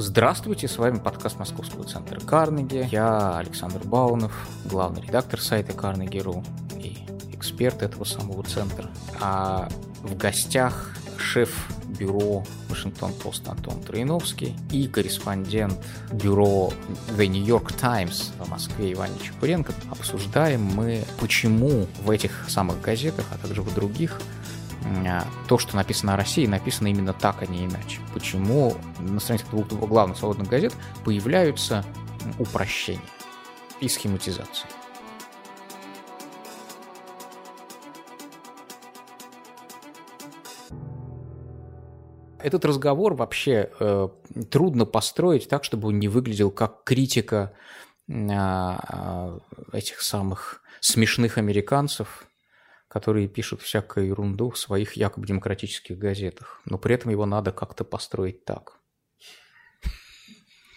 Здравствуйте, с вами подкаст Московского центра Карнеги. Я Александр Баунов, главный редактор сайта Carnegie.ru и эксперт этого самого центра. А в гостях шеф бюро Вашингтон Пост Антон Троиновский и корреспондент бюро The New York Times в Москве Иван Чепуренко. Обсуждаем мы, почему в этих самых газетах, а также в других, то, что написано о России, написано именно так, а не иначе. Почему на страницах двух главных свободных газет появляются упрощения и схематизации. Этот разговор вообще э, трудно построить так, чтобы он не выглядел как критика э, этих самых смешных американцев, которые пишут всякую ерунду в своих якобы демократических газетах. Но при этом его надо как-то построить так.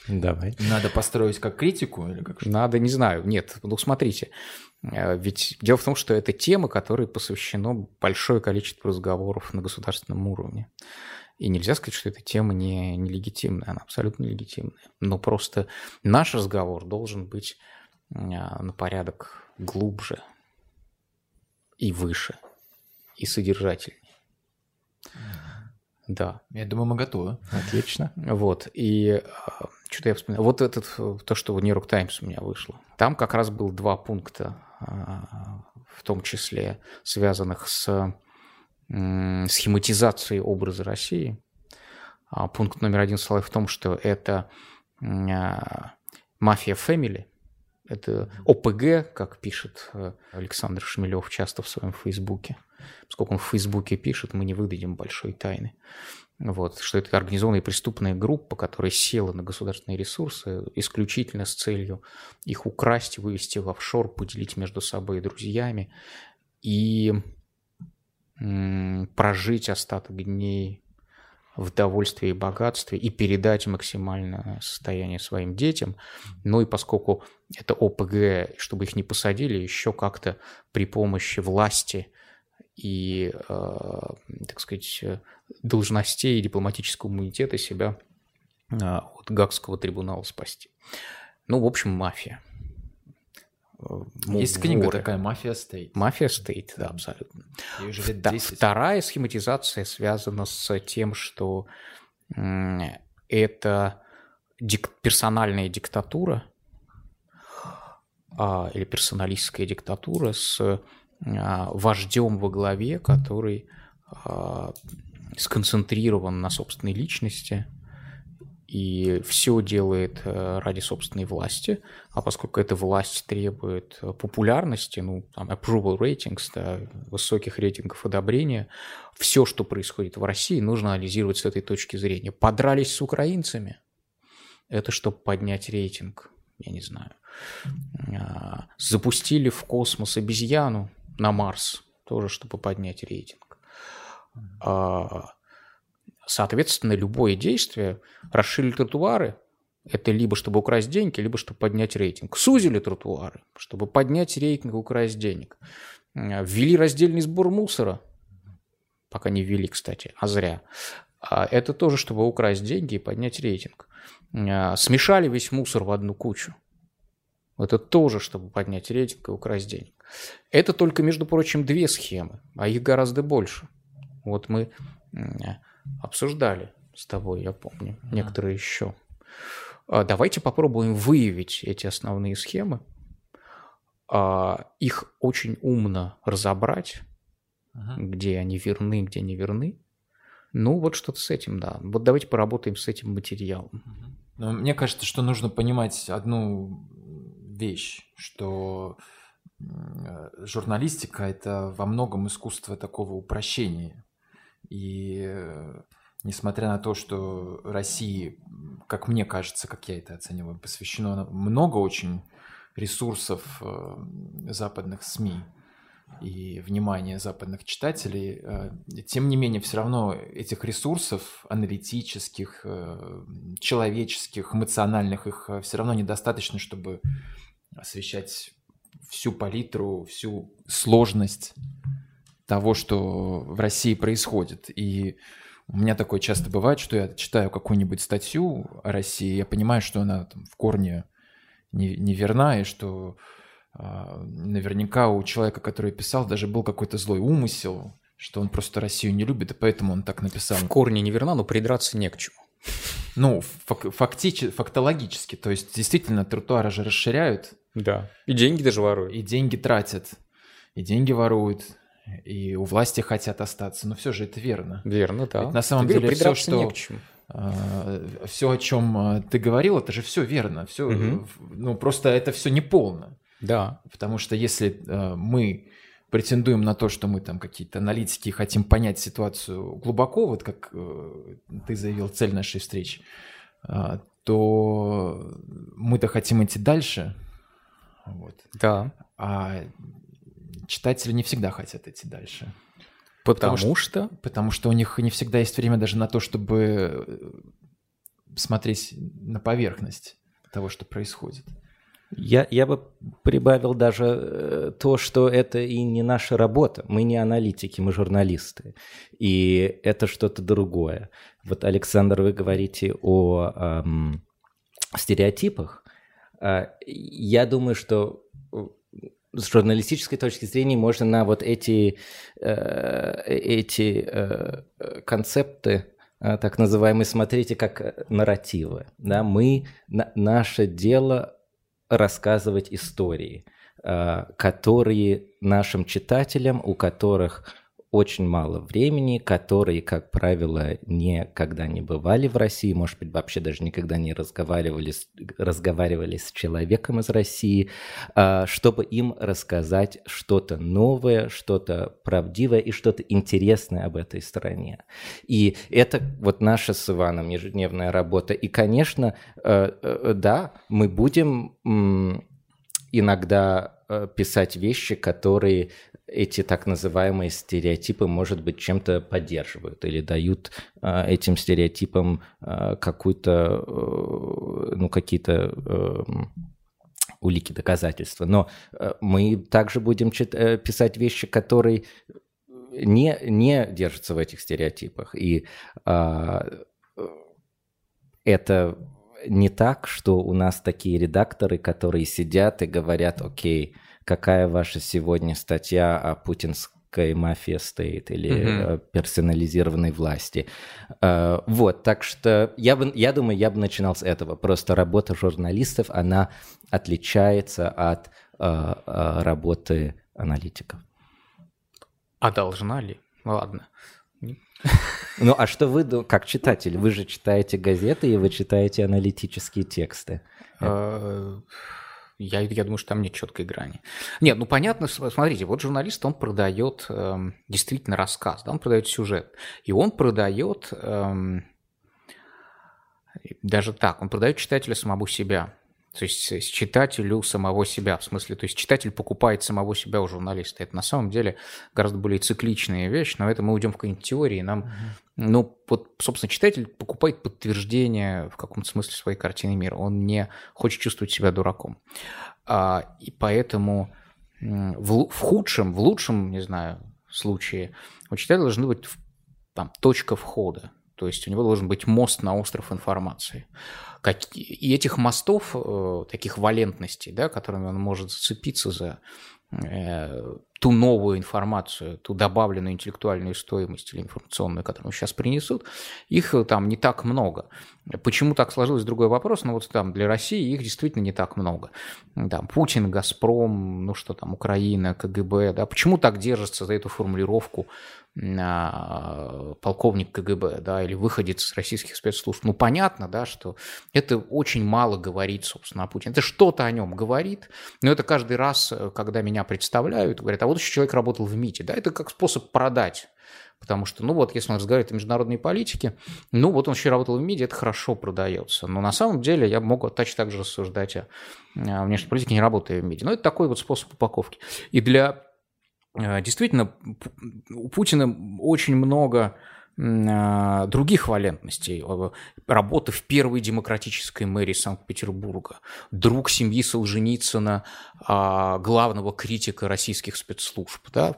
Давай. Надо построить как критику или как что? Надо, не знаю. Нет, ну смотрите. Э, ведь дело в том, что это тема, которой посвящено большое количество разговоров на государственном уровне. И нельзя сказать, что эта тема не, нелегитимная, она абсолютно нелегитимная. Но просто наш разговор должен быть э, на порядок глубже, и выше, и содержательнее. Да. Я думаю, мы готовы. Отлично. Вот. И а, что-то я вспоминаю. Вот этот, то, что в Нью-Йорк Таймс у меня вышло. Там как раз был два пункта, а, в том числе связанных с схематизацией образа России. А, пункт номер один состоит в том, что это мафия фэмили, это ОПГ, как пишет э, Александр Шмелев часто в своем Фейсбуке. Поскольку он в Фейсбуке пишет, мы не выдадим большой тайны. Вот, что это организованная преступная группа, которая села на государственные ресурсы исключительно с целью их украсть, вывести в офшор, поделить между собой и друзьями и прожить остаток дней в довольстве и богатстве и передать максимальное состояние своим детям. Ну и поскольку это ОПГ, чтобы их не посадили, еще как-то при помощи власти и, э, так сказать, должностей и дипломатического иммунитета себя э, от Гаагского трибунала спасти. Ну, в общем, мафия. Есть книга воры. такая «Mafia State». «Mafia State», да, абсолютно. Вторая схематизация связана с тем, что это дик персональная диктатура а, или персоналистская диктатура с а, вождем во главе, который а, сконцентрирован на собственной личности – и все делает э, ради собственной власти, а поскольку эта власть требует э, популярности, ну, там, approval ratings, да, высоких рейтингов одобрения, все, что происходит в России, нужно анализировать с этой точки зрения. Подрались с украинцами, это чтобы поднять рейтинг, я не знаю. А, запустили в космос обезьяну на Марс, тоже чтобы поднять рейтинг а, Соответственно, любое действие, расширили тротуары, это либо чтобы украсть деньги, либо чтобы поднять рейтинг. Сузили тротуары, чтобы поднять рейтинг и украсть денег. Ввели раздельный сбор мусора, пока не ввели, кстати, а зря. А это тоже, чтобы украсть деньги и поднять рейтинг. А, смешали весь мусор в одну кучу. Это тоже, чтобы поднять рейтинг и украсть денег. Это только, между прочим, две схемы, а их гораздо больше. Вот мы обсуждали с тобой, я помню, ага. некоторые еще. А, давайте попробуем выявить эти основные схемы, а, их очень умно разобрать, ага. где они верны, где не верны. Ну, вот что-то с этим, да. Вот давайте поработаем с этим материалом. Но мне кажется, что нужно понимать одну вещь, что журналистика – это во многом искусство такого упрощения. И э, несмотря на то, что России, как мне кажется, как я это оцениваю, посвящено много очень ресурсов э, западных СМИ и внимания западных читателей, э, тем не менее все равно этих ресурсов аналитических, человеческих, эмоциональных, их все равно недостаточно, чтобы освещать всю палитру, всю сложность того, что в России происходит. И У меня такое часто бывает, что я читаю какую-нибудь статью о России, я понимаю, что она там, в корне не, неверна, и что э, наверняка у человека, который писал, даже был какой-то злой умысел, что он просто Россию не любит, и поэтому он так написал. В корне неверна, но придраться не к чему. Ну, фак фактически, фактологически. То есть, действительно, тротуары же расширяют. Да. И деньги даже воруют. И деньги тратят. И деньги воруют и у власти хотят остаться, но все же это верно. Верно, да. Ведь на самом ты деле все, что э, все, о чем а, ты говорил, это же все верно, все, угу. ну просто это все неполно. Да. Потому что если э, мы претендуем на то, что мы там какие-то аналитики хотим понять ситуацию глубоко, вот как э, ты заявил, цель нашей встречи, э, то мы-то хотим идти дальше. Вот. Да. А читатели не всегда хотят идти дальше. Потому, потому что? Потому что у них не всегда есть время даже на то, чтобы э, смотреть на поверхность того, что происходит. Я, я бы прибавил даже э, то, что это и не наша работа. Мы не аналитики, мы журналисты. И это что-то другое. Вот, Александр, вы говорите о эм, стереотипах. Э, я думаю, что с журналистической точки зрения можно на вот эти, э, эти э, концепты э, так называемые смотрите как нарративы. Да? Мы, на, наше дело рассказывать истории, э, которые нашим читателям, у которых очень мало времени, которые, как правило, никогда не бывали в России, может быть, вообще даже никогда не разговаривали, разговаривали с человеком из России, а, чтобы им рассказать что-то новое, что-то правдивое и что-то интересное об этой стране. И это вот наша с Иваном ежедневная работа. И, конечно, э, э, да, мы будем иногда э, писать вещи, которые эти так называемые стереотипы, может быть, чем-то поддерживают или дают э, этим стереотипам э, какую-то, э, ну, какие-то улики, доказательства. Но мы также будем чит- писать вещи, которые не, не держатся в этих стереотипах. И э, это не так, что у нас такие редакторы, которые сидят и говорят, окей, какая ваша сегодня статья о путинской мафии стоит или mm-hmm. персонализированной власти. А, вот, так что я, бы, я думаю, я бы начинал с этого. Просто работа журналистов, она отличается от а, работы аналитиков. А должна ли? Ладно. Ну, а что вы, как читатель, вы же читаете газеты и вы читаете аналитические тексты. Я, я думаю, что там нет четкой грани. Нет, ну понятно, смотрите, вот журналист, он продает э, действительно рассказ, да, он продает сюжет. И он продает э, даже так, он продает читателя самого себя. То есть читателю самого себя, в смысле, то есть читатель покупает самого себя у журналиста. Это на самом деле гораздо более цикличная вещь, но это мы уйдем в какие-нибудь теории. Нам, mm-hmm. ну, вот, собственно, читатель покупает подтверждение в каком-то смысле своей картины мира. Он не хочет чувствовать себя дураком. А, и поэтому в, в худшем, в лучшем, не знаю, случае у читателя должны быть там, точка входа. То есть у него должен быть мост на остров информации. И этих мостов, э, таких валентностей, да, которыми он может зацепиться за э, ту новую информацию, ту добавленную интеллектуальную стоимость или информационную, которую сейчас принесут, их э, там не так много. Почему так сложилось, другой вопрос, но вот там для России их действительно не так много. Там Путин, Газпром, ну что там, Украина, КГБ, да, почему так держится за эту формулировку полковник КГБ, да, или выходец из российских спецслужб. Ну, понятно, да, что это очень мало говорит, собственно, о Путине. Это что-то о нем говорит, но это каждый раз, э, когда меня представляют, говорят, а еще человек работал в МИТе, да, это как способ продать Потому что, ну вот, если он разговаривает о международной политике, ну вот он еще работал в МИДе, это хорошо продается. Но на самом деле я могу точно так же рассуждать о, внешней политике, не работая в МИДе. Но это такой вот способ упаковки. И для Э, действительно, у Путина очень много других валентностей. Работа в первой демократической мэрии Санкт-Петербурга, друг семьи Солженицына, а, главного критика российских спецслужб. Да?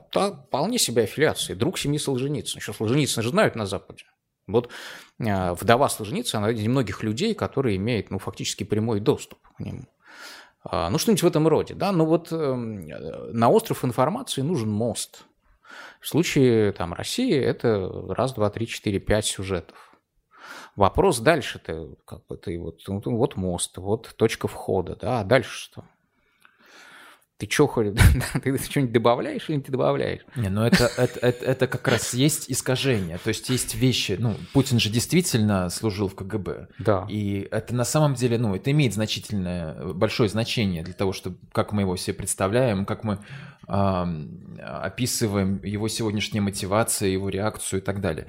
Вполне себе аффилиации. Друг семьи Солженицына. Еще Солженицына же знают на Западе. Вот э, вдова Солженицына, она из немногих людей, которые имеют, ну, фактически прямой доступ к нему. А, ну, что-нибудь в этом роде, да. Но вот эм, на остров информации нужен мост. В случае там России это раз, два, три, четыре, пять сюжетов. Вопрос дальше-то, как бы ты вот, ну, вот мост, вот точка входа, да, а дальше что? Ты что, ты что-нибудь добавляешь или не добавляешь? Не, ну это, это, это, это как раз есть искажение. То есть есть вещи, ну, Путин же действительно служил в КГБ. Да. И это на самом деле, ну, это имеет значительное, большое значение для того, чтобы, как мы его себе представляем, как мы э, описываем его сегодняшние мотивации, его реакцию и так далее.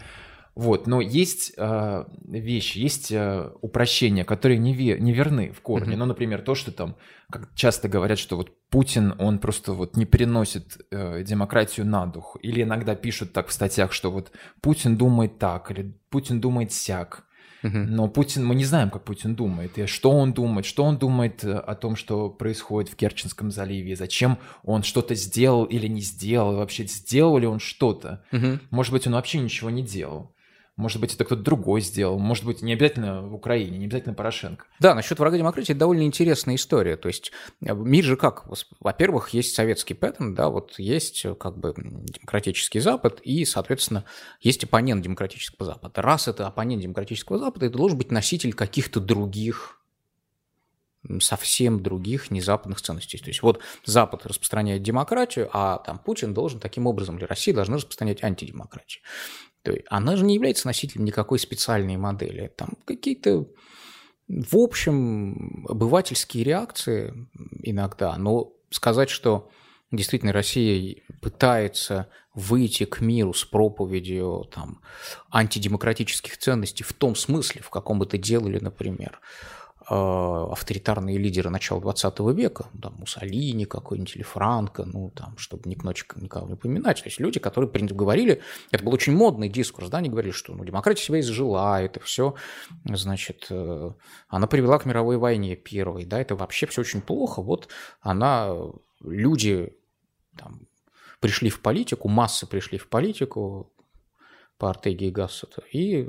Вот, но есть э, вещи, есть э, упрощения, которые не, ве, не верны в корне. Mm-hmm. Ну, например, то, что там, как часто говорят, что вот Путин, он просто вот не переносит э, демократию на дух. Или иногда пишут так в статьях, что вот Путин думает так, или Путин думает сяк. Но Путин, мы не знаем, как Путин думает, и что он думает, что он думает э, о том, что происходит в Керченском заливе, зачем он что-то сделал или не сделал, вообще сделал ли он что-то. Угу. Может быть, он вообще ничего не делал. Может быть, это кто-то другой сделал. Может быть, не обязательно в Украине, не обязательно Порошенко. Да, насчет врага демократии это довольно интересная история. То есть э, мир же как? Во-первых, есть советский паттерн, да, вот есть э, как бы демократический Запад, и, соответственно, есть оппонент демократического Запада. Раз это оппонент демократического Запада, это должен быть носитель каких-то других совсем других незападных ценностей. То есть вот Запад распространяет демократию, а там Путин должен таким образом, или Россия должна распространять антидемократию. То есть она же не является носителем никакой специальной модели. Там какие-то, в общем, обывательские реакции иногда, но сказать, что действительно Россия пытается выйти к миру с проповедью там, антидемократических ценностей в том смысле, в каком это делали, например, авторитарные лидеры начала 20 века, там, Муссолини какой-нибудь или Франко, ну, там, чтобы ни кночек никого не упоминать, то есть люди, которые говорили, это был очень модный дискурс, да, они говорили, что ну, демократия себя изжила, это все, значит, э, она привела к мировой войне первой, да, это вообще все очень плохо, вот она, люди там, пришли в политику, массы пришли в политику по Артеге и Гассету, и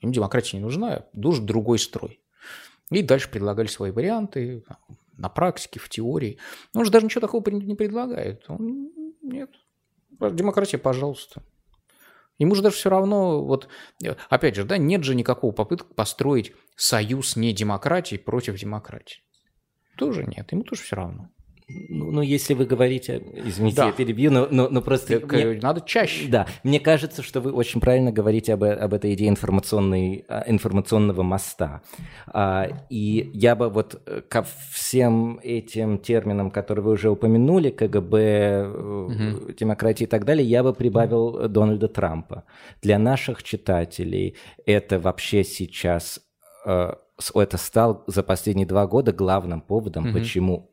им демократия не нужна, нужен другой строй. И дальше предлагали свои варианты на практике, в теории. Он же даже ничего такого не предлагает. Он, нет. Демократия, пожалуйста. Ему же даже все равно, вот, опять же, да, нет же никакого попытки построить союз не демократии против демократии. Тоже нет, ему тоже все равно. Ну, ну, если вы говорите, извините, да. я перебью, но, но, но просто... Так, мне, надо чаще. Да, мне кажется, что вы очень правильно говорите об, об этой идее информационной, а, информационного моста. А, и я бы вот э, ко всем этим терминам, которые вы уже упомянули, КГБ, угу. демократии и так далее, я бы прибавил Дональда Трампа. Для наших читателей это вообще сейчас это стал за последние два года главным поводом, угу. почему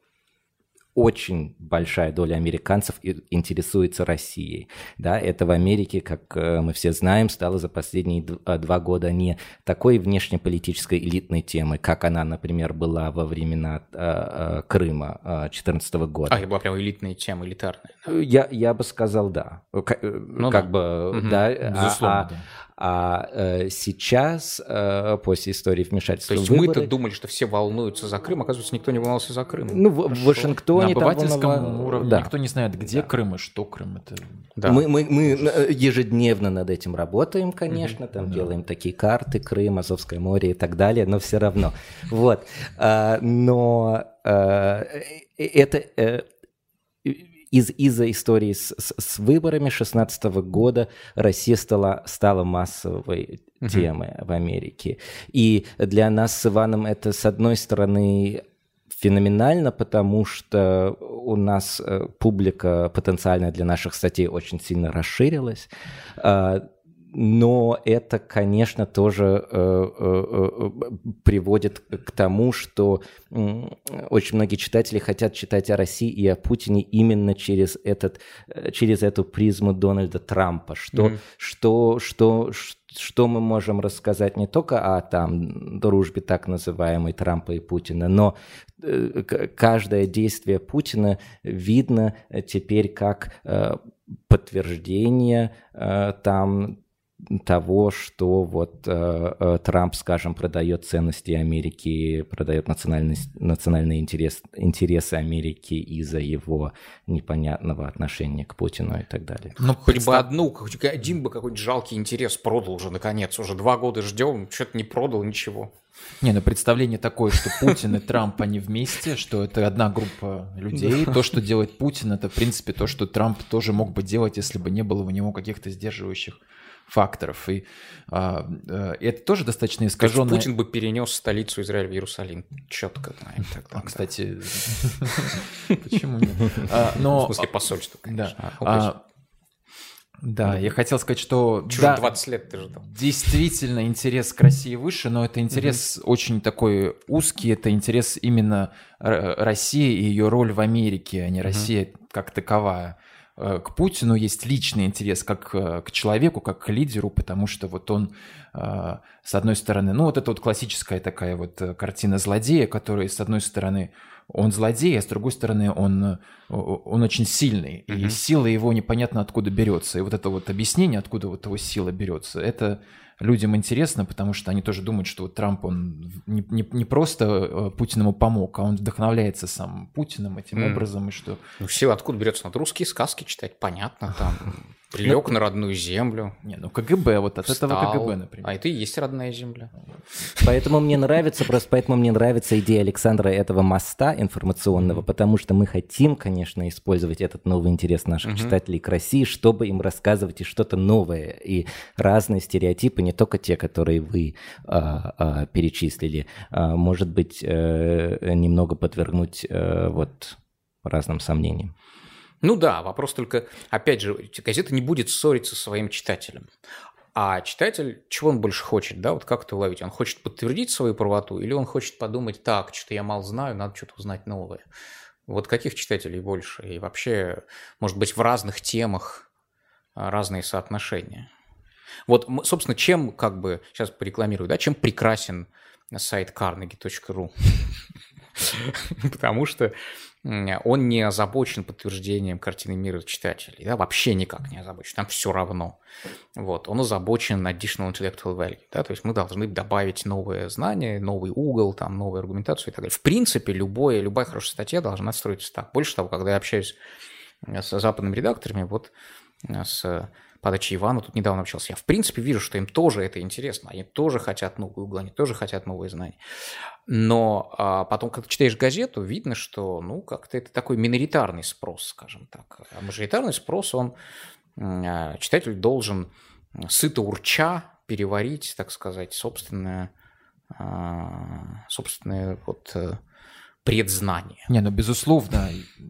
очень большая доля американцев интересуется Россией. Да, это в Америке, как э, мы все знаем, стало за последние э, два года не такой внешнеполитической элитной темой, как она, например, была во времена э, Крыма 2014 года. А, это была прям элитная тема, элитарная. Я, я бы сказал, да. Как, ну, как да. бы, угу. да. Безусловно, а, да. А э, сейчас, э, после истории вмешательства То есть мы-то думали, что все волнуются за Крым, оказывается, никто не волновался за Крым. Ну, в, в Вашингтоне... На обывательском волнова... уровне да. никто не знает, где да. Крым и что Крым. Это... Да. Мы, мы, мы э, ежедневно над этим работаем, конечно, mm-hmm. там да. делаем такие карты, Крым, Азовское море и так далее, но все равно. Вот. А, но а, это из, из-за истории с, с, с выборами 2016 года Россия стала, стала массовой uh-huh. темой в Америке. И для нас с Иваном это, с одной стороны, феноменально, потому что у нас э, публика потенциальная для наших статей очень сильно расширилась. Но это, конечно, тоже э, э, э, приводит к тому, что очень многие читатели хотят читать о России и о Путине именно через, этот, через эту призму Дональда Трампа. Что, mm-hmm. что, что, что мы можем рассказать не только о там, дружбе так называемой Трампа и Путина, но каждое действие Путина видно теперь как подтверждение там того, что вот э, э, Трамп, скажем, продает ценности Америки, продает национальность, национальные интерес, интересы Америки из-за его непонятного отношения к Путину и так далее. Ну, хоть бы одну, хоть один бы какой-нибудь жалкий интерес продал уже, наконец. Уже два года ждем, что-то не продал, ничего. Не, ну представление такое, что Путин и Трамп, они вместе, что это одна группа людей. То, что делает Путин, это, в принципе, то, что Трамп тоже мог бы делать, если бы не было у него каких-то сдерживающих факторов. И а, а, это тоже достаточно искаженное... Путин бы перенес столицу Израиля в Иерусалим. Четко. А, кстати, почему нет? А. В смысле посольство, конечно. Да. Да, я хотел сказать, что... Чужих да, 20 лет ты ждал. Действительно, интерес к России выше, но это интерес очень такой узкий, это интерес именно России и ее роль в Америке, а не. Россия как таковая. Э, к Путину есть личный интерес как э, к человеку, как к лидеру, потому что вот он, э, с одной стороны, ну вот это вот классическая такая вот картина злодея, который, с одной стороны, он злодей, а с другой стороны, он, он очень сильный, mm-hmm. и сила его непонятно откуда берется. И вот это вот объяснение, откуда вот его сила берется, это людям интересно, потому что они тоже думают, что вот Трамп, он не, не, не просто э, Путин ему помог, а он вдохновляется сам Путиным этим mm. образом, и что... Ну, сила откуда берется? Надо русские сказки читать, понятно, там... Прилег ну, на родную землю. Не, ну КГБ, вот от этого КГБ, например. А это и есть родная земля. Поэтому мне нравится, просто поэтому мне нравится идея Александра этого моста информационного, потому что мы хотим, конечно, использовать этот новый интерес наших угу. читателей к России, чтобы им рассказывать и что-то новое, и разные стереотипы, не только те, которые вы а, а, перечислили, а, может быть, а, немного подвергнуть а, вот разным сомнениям. Ну да, вопрос только, опять же, газета не будет ссориться со своим читателем. А читатель, чего он больше хочет, да, вот как это уловить? Он хочет подтвердить свою правоту или он хочет подумать, так, что-то я мало знаю, надо что-то узнать новое. Вот каких читателей больше? И вообще, может быть, в разных темах а, разные соотношения. Вот, собственно, чем, как бы, сейчас порекламирую, да, чем прекрасен сайт carnegie.ru? Потому что он не озабочен подтверждением картины мира читателей, да, вообще никак не озабочен, там все равно. Вот, он озабочен additional intellectual value, да, то есть мы должны добавить новые знания, новый угол, там, новую аргументацию и так далее. В принципе, любое, любая хорошая статья должна строиться так. Больше того, когда я общаюсь с западными редакторами, вот с подачи Ивана тут недавно общался. Я, в принципе, вижу, что им тоже это интересно. Они тоже хотят новые углы, они тоже хотят новые знания. Но а потом, когда читаешь газету, видно, что, ну, как-то это такой миноритарный спрос, скажем так. А мажоритарный спрос, он, а, читатель должен сыто урча переварить, так сказать, собственное, а, собственное вот э, предзнание. Не, ну, безусловно,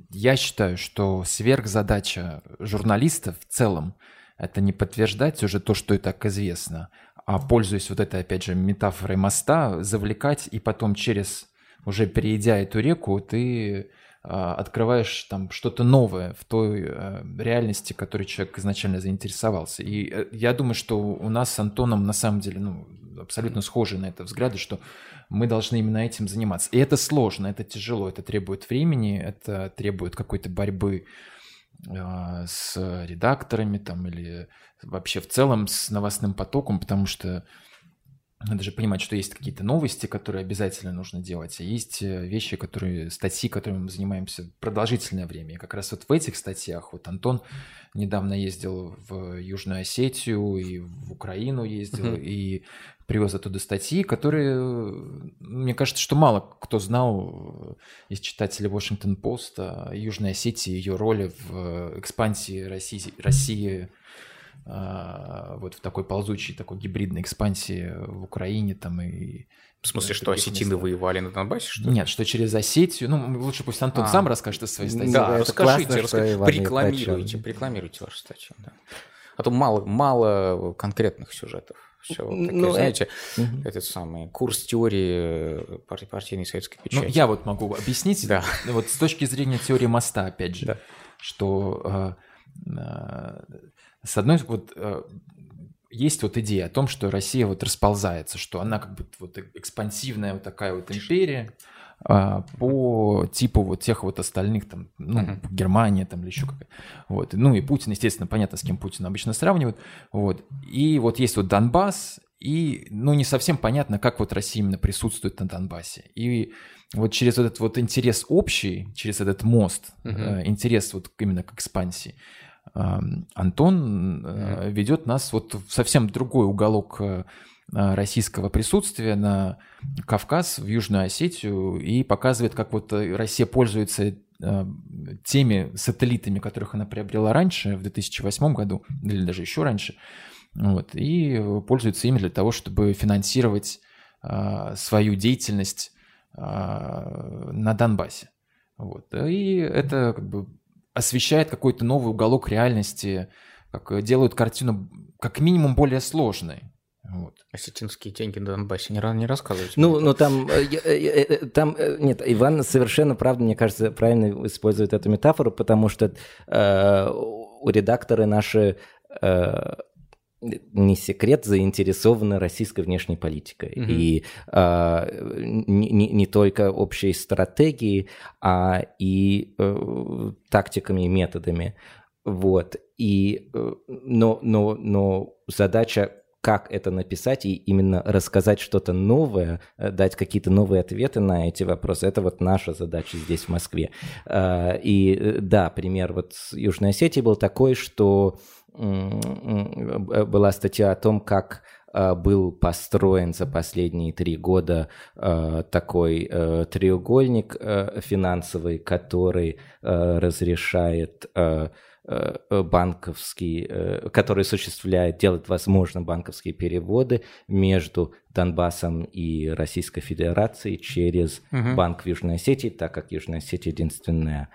я считаю, что сверхзадача журналистов в целом – это не подтверждать уже то, что и так известно, а пользуясь вот этой, опять же, метафорой моста, завлекать и потом через, уже перейдя эту реку, ты а, открываешь там что-то новое в той э, реальности, которой человек изначально заинтересовался. И э, я думаю, что у нас с Антоном на самом деле ну, абсолютно схожи на это взгляды, что мы должны именно этим заниматься. И это сложно, это тяжело, это требует времени, это требует какой-то борьбы с редакторами там или вообще в целом с новостным потоком, потому что надо же понимать, что есть какие-то новости, которые обязательно нужно делать, а есть э, вещи, которые, статьи, которыми мы занимаемся продолжительное время. И как раз вот в этих статьях, вот Антон недавно ездил в Южную Осетию и в Украину ездил, mm-hmm. и привез оттуда статьи, которые, мне кажется, что мало кто знал из читателей Washington-Post о Южной Осетии, ее роли в экспансии России, России вот в такой ползучей, такой гибридной экспансии в Украине там и... В смысле, что осетины воевали на Донбассе, что ли? Нет, что через Осетию, ну, лучше пусть Антон а. сам расскажет о своей статье. Да, да расскажите, расскажите рекламируйте, рекламируйте вашу статью, да. А то мало, мало конкретных сюжетов. Все, вот такие, ну, знаете, э... этот самый курс теории партийной советской ну, печати. Ну, я вот могу объяснить, да. вот с точки зрения теории моста, опять же, да. что э, э, с одной, вот э, есть вот идея о том, что Россия вот расползается, что она как бы вот экспансивная вот такая вот империя, а, по типу вот тех вот остальных, там, ну, uh-huh. Германия там или еще какая Вот. Ну и Путин, естественно, понятно, с кем Путин обычно сравнивают. Вот. И вот есть вот Донбасс, и, ну, не совсем понятно, как вот Россия именно присутствует на Донбассе. И вот через вот этот вот интерес общий, через этот мост, uh-huh. интерес вот именно к экспансии, Антон uh-huh. ведет нас вот в совсем другой уголок э, российского присутствия на Кавказ, в Южную Осетию, и показывает, как вот Россия пользуется теми сателлитами, которых она приобрела раньше, в 2008 году, или даже еще раньше, вот, и пользуется ими для того, чтобы финансировать свою деятельность на Донбассе. Вот. И это как бы освещает какой-то новый уголок реальности, как делают картину как минимум более сложной. Вот. Осетинские деньги на Донбассе не, не рассказывайте. Ну, ну там, э, э, э, там, нет, Иван совершенно правда, мне кажется, правильно использует эту метафору, потому что э, у редакторы наши э, не секрет, заинтересованы российской внешней политикой. Угу. И а, не, не только общей стратегией, а и э, тактиками и методами. Вот. И, э, но, но, но задача как это написать и именно рассказать что-то новое, э, дать какие-то новые ответы на эти вопросы. Это вот наша задача здесь, в Москве. А, и да, пример вот с Южной Осетии был такой, что была статья о том, как а, был построен за последние три года а, такой треугольник финансовый, который разрешает банковский, который осуществляет, делает возможно банковские переводы между Донбассом и Российской Федерацией через угу. Банк в Южной Осетии, так как Южная Осетия единственная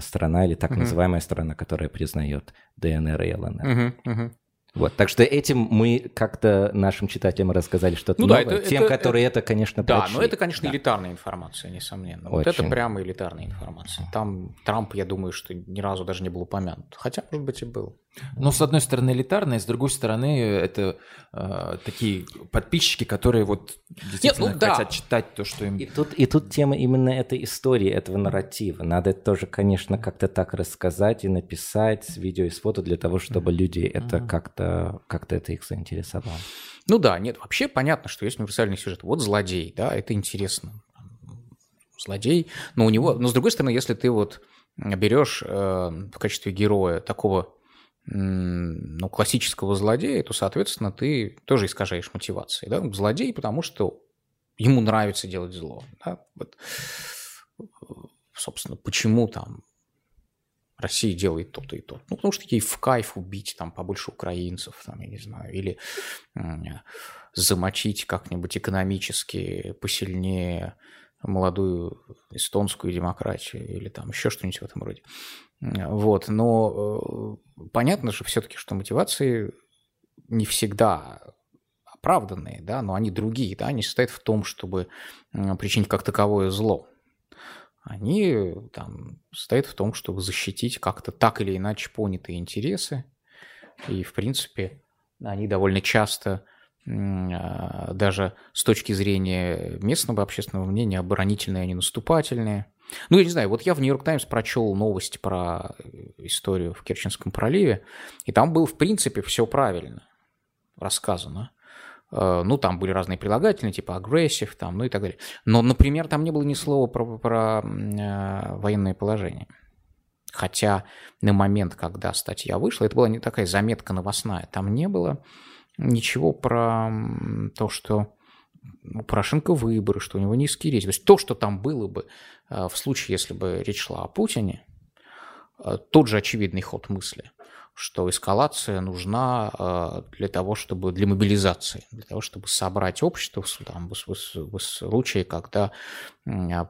страна или так угу. называемая страна, которая признает ДНР и ЛНР. Угу, угу. Вот, так что этим мы как-то нашим читателям рассказали что-то ну, новое. Да, это, Тем, это, которые это, это конечно, Да, прочли. но это, конечно, да. элитарная информация, несомненно. Очень. Вот это прямо элитарная информация. Там Трамп, я думаю, что ни разу даже не был упомянут. Хотя, может быть, и был. Ну, с одной стороны, элитарные, с другой стороны, это э, такие подписчики, которые вот действительно Нет, ну, хотят да. читать то, что им... И тут, и тут тема именно этой истории, этого нарратива. Надо это тоже, конечно, как-то так рассказать и написать с видео и с фото для того, чтобы люди это mm-hmm. как-то как это их заинтересовало. Ну да, нет, вообще понятно, что есть универсальный сюжет. Вот злодей, да, это интересно. Злодей, но у него... Но с другой стороны, если ты вот берешь э, в качестве героя такого ну, классического злодея, то, соответственно, ты тоже искажаешь мотивации. Да? Злодей, потому что ему нравится делать зло. Да? Вот, собственно, почему там Россия делает то-то и то. Ну, потому что ей в кайф убить там побольше украинцев, там, я не знаю, или замочить как-нибудь экономически посильнее молодую эстонскую демократию или там еще что-нибудь в этом роде. Вот, но э, понятно же все-таки, что мотивации не всегда оправданные, да, но они другие, да, они состоят в том, чтобы причинить как таковое зло. Они там состоят в том, чтобы защитить как-то так или иначе понятые интересы, и, в принципе, они довольно часто даже с точки зрения местного общественного мнения оборонительные, а не наступательные – ну, я не знаю, вот я в «Нью-Йорк Таймс» прочел новости про э, историю в Керченском проливе, и там было, в принципе, все правильно рассказано. Э, ну, там были разные прилагательные, типа агрессив, там, ну и так далее. Но, например, там не было ни слова про, про э, военное положение. Хотя на момент, когда статья вышла, это была не такая заметка новостная, там не было ничего про то, что у Порошенко выборы, что у него низкий рейтинг. То есть то, что там было бы э, в случае, если бы речь шла о Путине, э, тот же очевидный ход мысли, что эскалация нужна э, для того, чтобы для мобилизации, для того, чтобы собрать общество там, в, в, в случае, когда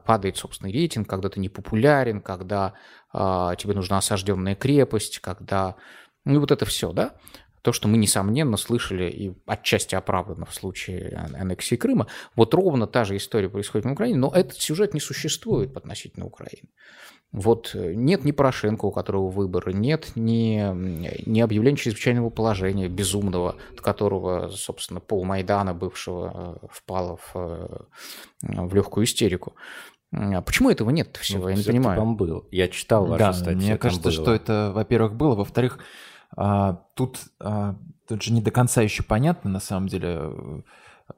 падает собственный рейтинг, когда ты не популярен, когда тебе нужна осажденная крепость, когда ну вот это все, да, то, что мы, несомненно, слышали и отчасти оправданно в случае аннексии Крыма, вот ровно та же история происходит в Украине, но этот сюжет не существует относительно Украины. Вот э, нет ни Порошенко, у которого выборы, нет ни, ни объявления чрезвычайного положения безумного, от которого, собственно, пол Майдана бывшего э, впало в, э, в легкую истерику. А почему этого нет всего? Ну, я не понимаю. там был. Я читал вашу Да, статью. мне там кажется, было. что это, во-первых, было, во-вторых, тут, а, тут же не до конца еще понятно, на самом деле, э,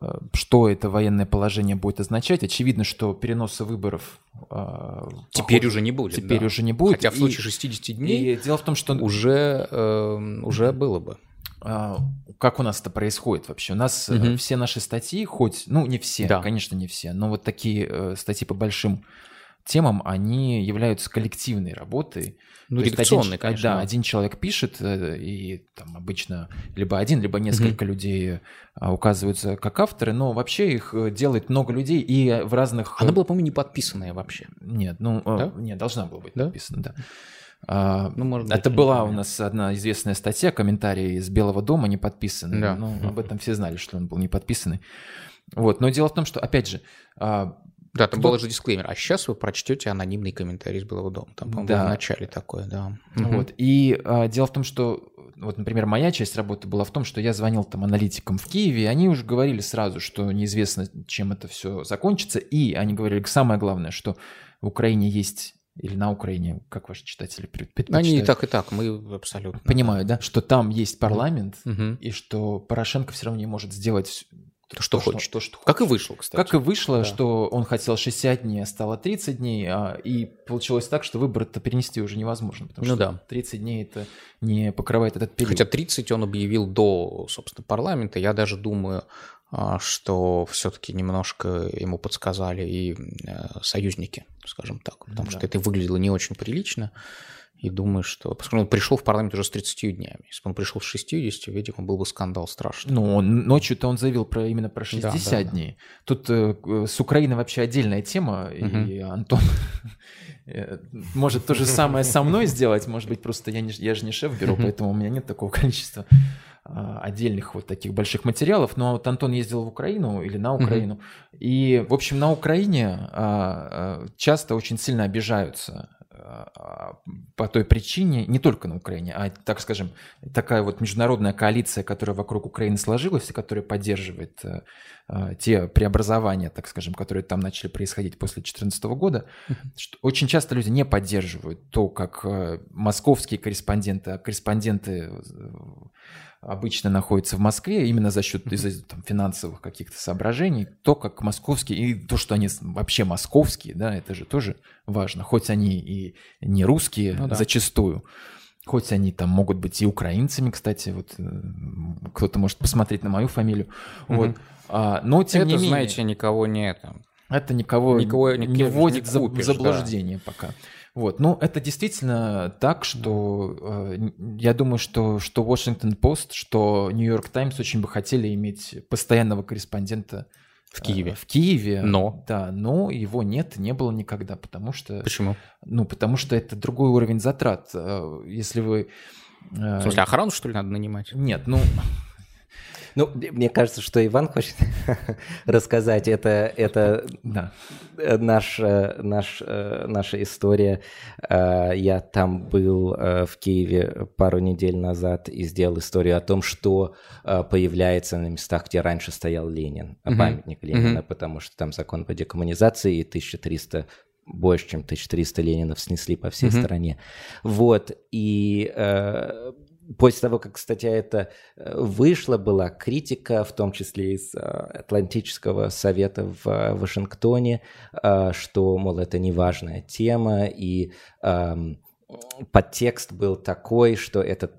э, что это военное положение будет означать. Очевидно, что переноса выборов а, Теперь похоже, уже не будет. теперь да. уже не будет. Хотя в И- случае 60 дней И дело в том, что уже, э, уже было бы. а, как у нас это происходит вообще? У нас Мгм. все наши статьи, хоть, ну не все, Да. конечно не все, но вот такие статьи по большим темам, они являются коллективной работой. Ну, есть один конечно. Да, один человек пишет, э, и там обычно либо один, либо несколько людей а, указываются как авторы, но вообще их э, делает много людей и в разных... Она была, по-моему, не подписанная вообще. Нет, ну, э, Да? нет, должна была быть Да? написана, да. А, Ну, может быть, это была у нас одна известная статья, комментарий из Белого дома не подписанный. Да. Ну, об этом все знали, что он был не подписанный. Вот, но дело в том, что, опять же, а, Да, там Кто- был же дисклеймер. А сейчас вы прочтете анонимный комментарий из Белого дома. Там, по-моему, Да. в начале такое, да. Ну. Вот. И а, дело в том, что, вот, например, моя часть работы была в том, что я звонил там аналитикам в Киеве, и они уже говорили сразу, что неизвестно, чем это все закончится. И они говорили, самое главное, что в Украине есть, или на Украине, как ваши читатели пред- Они и предпочитают? так, и так, мы абсолютно. Понимаю, да, что там есть парламент, Мгм. и что Порошенко все равно не может сделать То, что хочет. то, что Как и вышло, кстати. Как и вышло, Да. что он хотел 60 дней, а стало 30 дней, а, и получилось так, что выборы-то перенести уже невозможно, потому Ну что да. 30 дней это не покрывает этот период. Хотя 30 он объявил до, собственно, парламента. Я даже думаю, а, что все-таки немножко ему подсказали и э, союзники, скажем так. Потому Да. что это выглядело не очень прилично. И думаю, что... Поскольку он пришел в парламент уже с 30 днями. Если бы он пришел с 60, видимо, был бы скандал страшный. Ну, он- ночью-то он заявил про, именно про 60 Да, да, да. дней. Тут э, с Украиной вообще отдельная тема, и Антон э, может то же самое со мной сделать, может быть, просто я, не, я же не шеф бюро, поэтому у меня нет такого количества а, отдельных вот таких больших материалов. Но вот Антон ездил в Украину или на Украину, и, в общем, на Украине а, а, часто очень сильно обижаются а, по той причине, не только на Украине, а, так скажем, такая вот международная коалиция, которая вокруг Украины сложилась и которая поддерживает э, э, те преобразования, так скажем, которые там начали происходить после 2014 года, что очень часто люди не поддерживают то, как э, московские корреспонденты, а корреспонденты э, обычно находятся в Москве именно за счет из-за там, финансовых каких-то соображений, то, как московские, и то, что они вообще московские, да, это же тоже важно, хоть они и не русские Ну да. зачастую, хоть они там могут быть и украинцами, кстати, вот э, кто-то может посмотреть на мою фамилию, вот, Мгм. а, но тем это, не менее, знаете, никого не это. это никого, Никого не не- вводит в заблуждение пока. Вот, ну это действительно так, что э, я думаю, что что Washington Post, что New York Times очень бы хотели иметь постоянного корреспондента В э, Киеве. в Киеве, Но? да, но его нет, не было никогда, потому что, Почему? ну потому что это другой уровень затрат. Э, Если вы э, В смысле, охрану, что ли, надо нанимать? нет, ну Ну, мне кажется, что Иван хочет рассказать. Это, это да, э, наш, э, наш, э, наша история. Я там был в Киеве пару недель назад и сделал историю о том, что появляется на местах, где раньше стоял Ленин, Мгм. памятник Ленина, Мгм. потому что там закон по декоммунизации и 1300 больше, чем 1300 Ленинов снесли по всей Мгм. стране. Вот, и э, после того, как статья эта э, вышла, была критика, в том числе из э, Атлантического совета в э, Вашингтоне, что, мол, это неважная тема, и эм, подтекст был такой, что это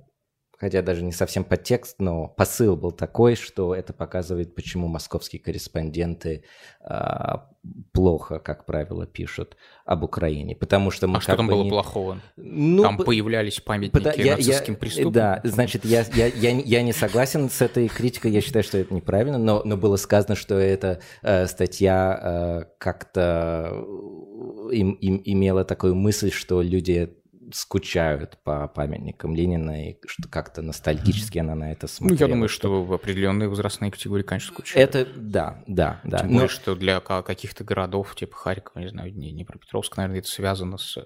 хотя даже не совсем подтекст, но посыл был такой, что это показывает, почему московские корреспонденты а, плохо, как правило, пишут об Украине, потому что мы А что там бы было не- плохого? Ну, Там п- появлялись памятники Пода- я- я- нацистским преступникам? Да, значит, я, я, я, я не согласен с этой критикой, я считаю, что это неправильно, но, но было сказано, что эта э, статья э, как-то э, им, им- имела такую мысль, что люди скучают по памятникам Ленина, и что как-то ностальгически она на это Ну, смотрела. я думаю, что в определенные возрастные категории, конечно, скучают. Это, да, да, да. Тем Но- более, что для ка- каких-то городов, типа Харькова, не знаю, Дне- Днепропетровск, наверное, это связано с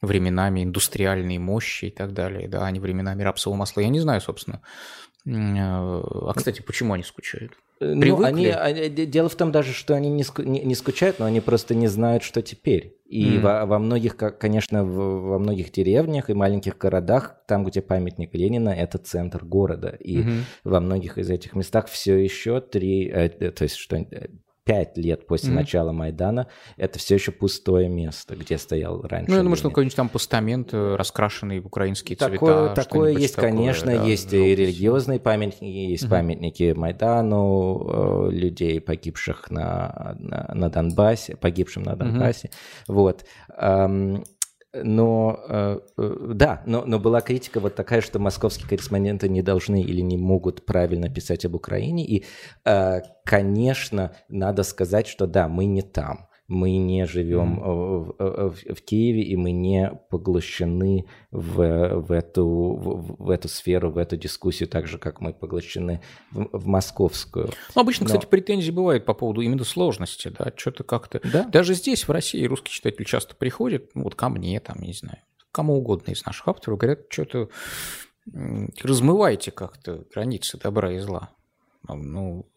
временами индустриальной мощи и так далее, да, а не временами рапсового масла. Я не знаю, собственно. Э, А, кстати, почему они скучают? Ну, они, они, дело в том даже, что они не, не, не скучают, но они просто не знают, что теперь. И mm. во, во многих, конечно, во многих деревнях и маленьких городах, там, где памятник Ленина, это центр города. И mm-hmm. во многих из этих местах все еще три, э, то есть что пять лет после mm-hmm. начала Майдана, это все еще пустое место, где стоял раньше. Ну, я думаю, что какой-нибудь там постамент, э, раскрашенный в украинские такое, цвета. Такое есть, такое, конечно, да, есть и религиозные памятники, есть mm-hmm. памятники Майдану, э, людей, погибших на, на, на Донбассе, погибшим на Донбассе. Mm-hmm. Вот но э, э, да, но, но была критика вот такая, что московские корреспонденты не должны или не могут правильно писать об Украине. И, э, конечно, надо сказать, что да, мы не там мы не живем mm. в, в, в Киеве, и мы не поглощены в, в, эту, в, в эту сферу, в эту дискуссию, так же, как мы поглощены в, в московскую. Ну, обычно, Но... кстати, претензии бывают по поводу именно сложности, да, что-то как-то... Да? Даже здесь, в России, русский читатель часто приходит, ну, вот ко мне, там, не знаю, кому угодно из наших авторов, говорят, что-то размывайте как-то границы добра и зла. Ну,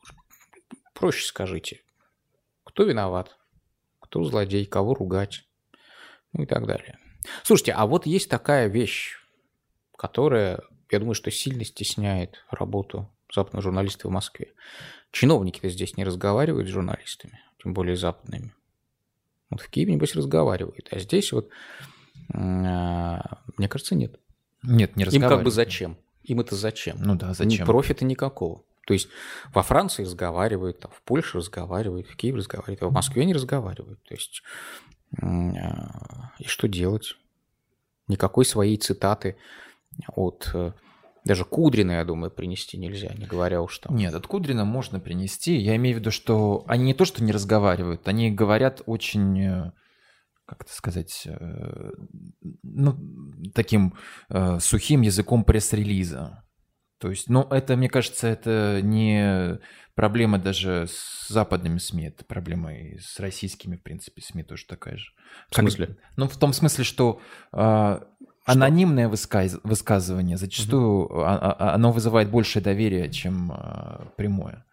проще скажите, кто виноват? Кто злодей, кого ругать, ну и так далее. Слушайте, а вот есть такая вещь, которая, я думаю, что сильно стесняет работу западных журналистов в Москве. Чиновники-то здесь не разговаривают с журналистами, тем более западными. Вот в Киеве, небось, разговаривают. А здесь вот, а, мне кажется, нет. Нет, не разговаривают. Им как бы зачем? Им это зачем? Ну да, зачем? Профита никакого. То есть во Франции разговаривают, в Польше разговаривают, в Киеве разговаривают, а в Москве не разговаривают. То есть а, и что делать? Никакой своей цитаты от э, даже Кудрина, я думаю, принести нельзя, не говоря уж там. Нет, от Кудрина можно принести. Я имею в виду, что они не то, что не разговаривают, они говорят очень, э, как это сказать, э, ну, таким сухим языком пресс-релиза. То есть, ну, это, мне кажется, это не проблема даже с западными СМИ, это проблема и с российскими, в принципе, СМИ тоже такая же. В смысле? Как, ну, в том смысле, что, э, анонимное высказ, высказывание зачастую угу. оно вызывает большее доверие, чем прямое.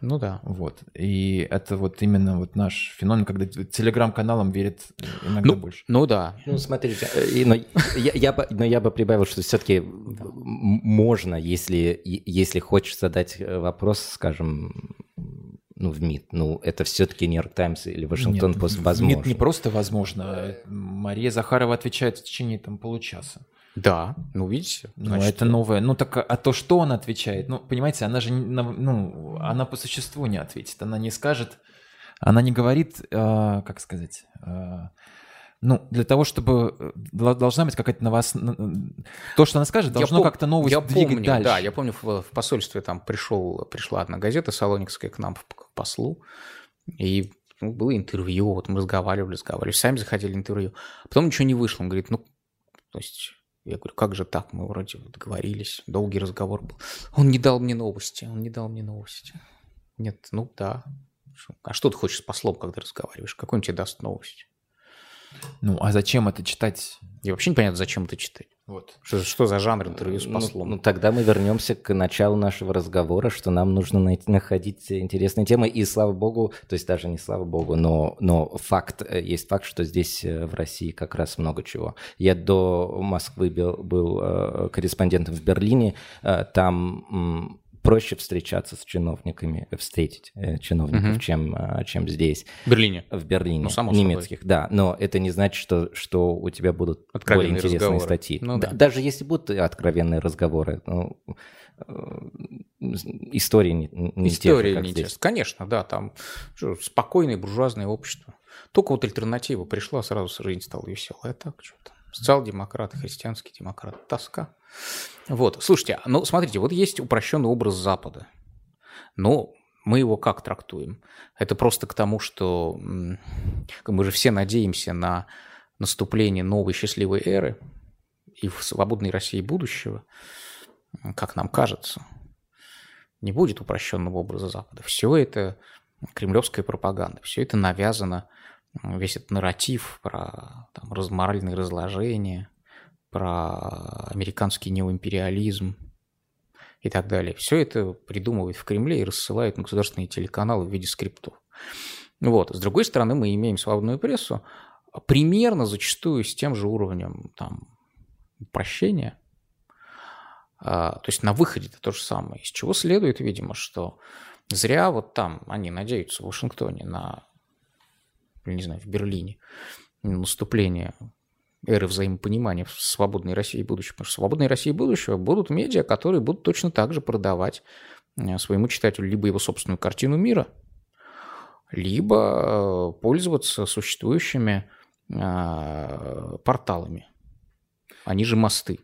Ну да. Вот. И это вот именно вот наш феномен, когда телеграм-каналам верит иногда ну, больше. Ну да. Ну смотрите, э, но я, я, бы, но я бы прибавил, что все-таки можно, если, если хочешь задать э, вопрос, скажем, ну, в МИД. Ну, это все-таки Нью-Йорк Таймс или Вашингтон Пост возможно. МИД не просто возможно. Мария Захарова отвечает в течение там получаса. Да, ну видите. Ну это новое. Ну так, а то, что он отвечает? Ну, понимаете, она же, ну, она по существу не ответит. Она не скажет, она не говорит, э, как сказать, э, ну, для того, чтобы э, должна быть какая-то новость, то, что она скажет, должно я как-то новость я двигать помню, дальше. Да, я помню, в, в посольстве там пришел, пришла одна газета Салоникская к нам к послу, и ну, было интервью, вот мы разговаривали, разговаривали, сами заходили интервью. Потом ничего не вышло. Он говорит, ну, то есть я говорю, как же так? Мы вроде договорились, долгий разговор был. Он не дал мне новости, он не дал мне новости. Нет, ну да. А что ты хочешь с послом, когда разговариваешь? Какой он тебе даст новость? Ну, а зачем это читать? И вообще непонятно, зачем это читать. Вот. Что, что за жанр интервью с ну, послом? Ну, ну, тогда мы вернемся к началу нашего разговора, что нам нужно найти, находить интересные темы. И слава богу, то есть даже не слава богу, но, но факт, э, есть факт, что здесь э, в России как раз много чего. Я до Москвы был, был э, корреспондентом в Берлине. Там проще встречаться с чиновниками, встретить э, чиновников, угу. чем, э, чем здесь. В Берлине? В Берлине, ну, само немецких, собой. да. Но это не значит, что, что у тебя будут более интересные разговоры. статьи. Ну, да. Даже если будут откровенные разговоры, ну, э, истории не, не Истории те же, не здесь. те. Конечно, да, там что, спокойное буржуазное общество. Только вот альтернатива пришла, сразу жизнь стала веселая. А так что-то. Социал-демократ, христианский демократ. Тоска. Вот, слушайте, ну смотрите, вот есть упрощенный образ Запада. Но мы его как трактуем? Это просто к тому, что мы же все надеемся на наступление новой счастливой эры и в свободной России будущего, как нам кажется, не будет упрощенного образа Запада. Все это кремлевская пропаганда, все это навязано, весь этот нарратив про там, разморальное разложение – про американский неоимпериализм. и так далее. Все это придумывают в Кремле и рассылают на государственные телеканалы в виде скриптов. Вот. С другой стороны, мы имеем свободную прессу, примерно зачастую с тем же уровнем там, прощения. А, то есть на выходе это то же самое. Из чего следует, видимо, что зря вот там они надеются в Вашингтоне на, не знаю, в Берлине на наступление эры взаимопонимания в свободной России будущего. Потому что в свободной России будущего будут медиа, которые будут точно так же продавать э, своему читателю либо его собственную картину мира, либо э, пользоваться существующими э, порталами. Они же мосты.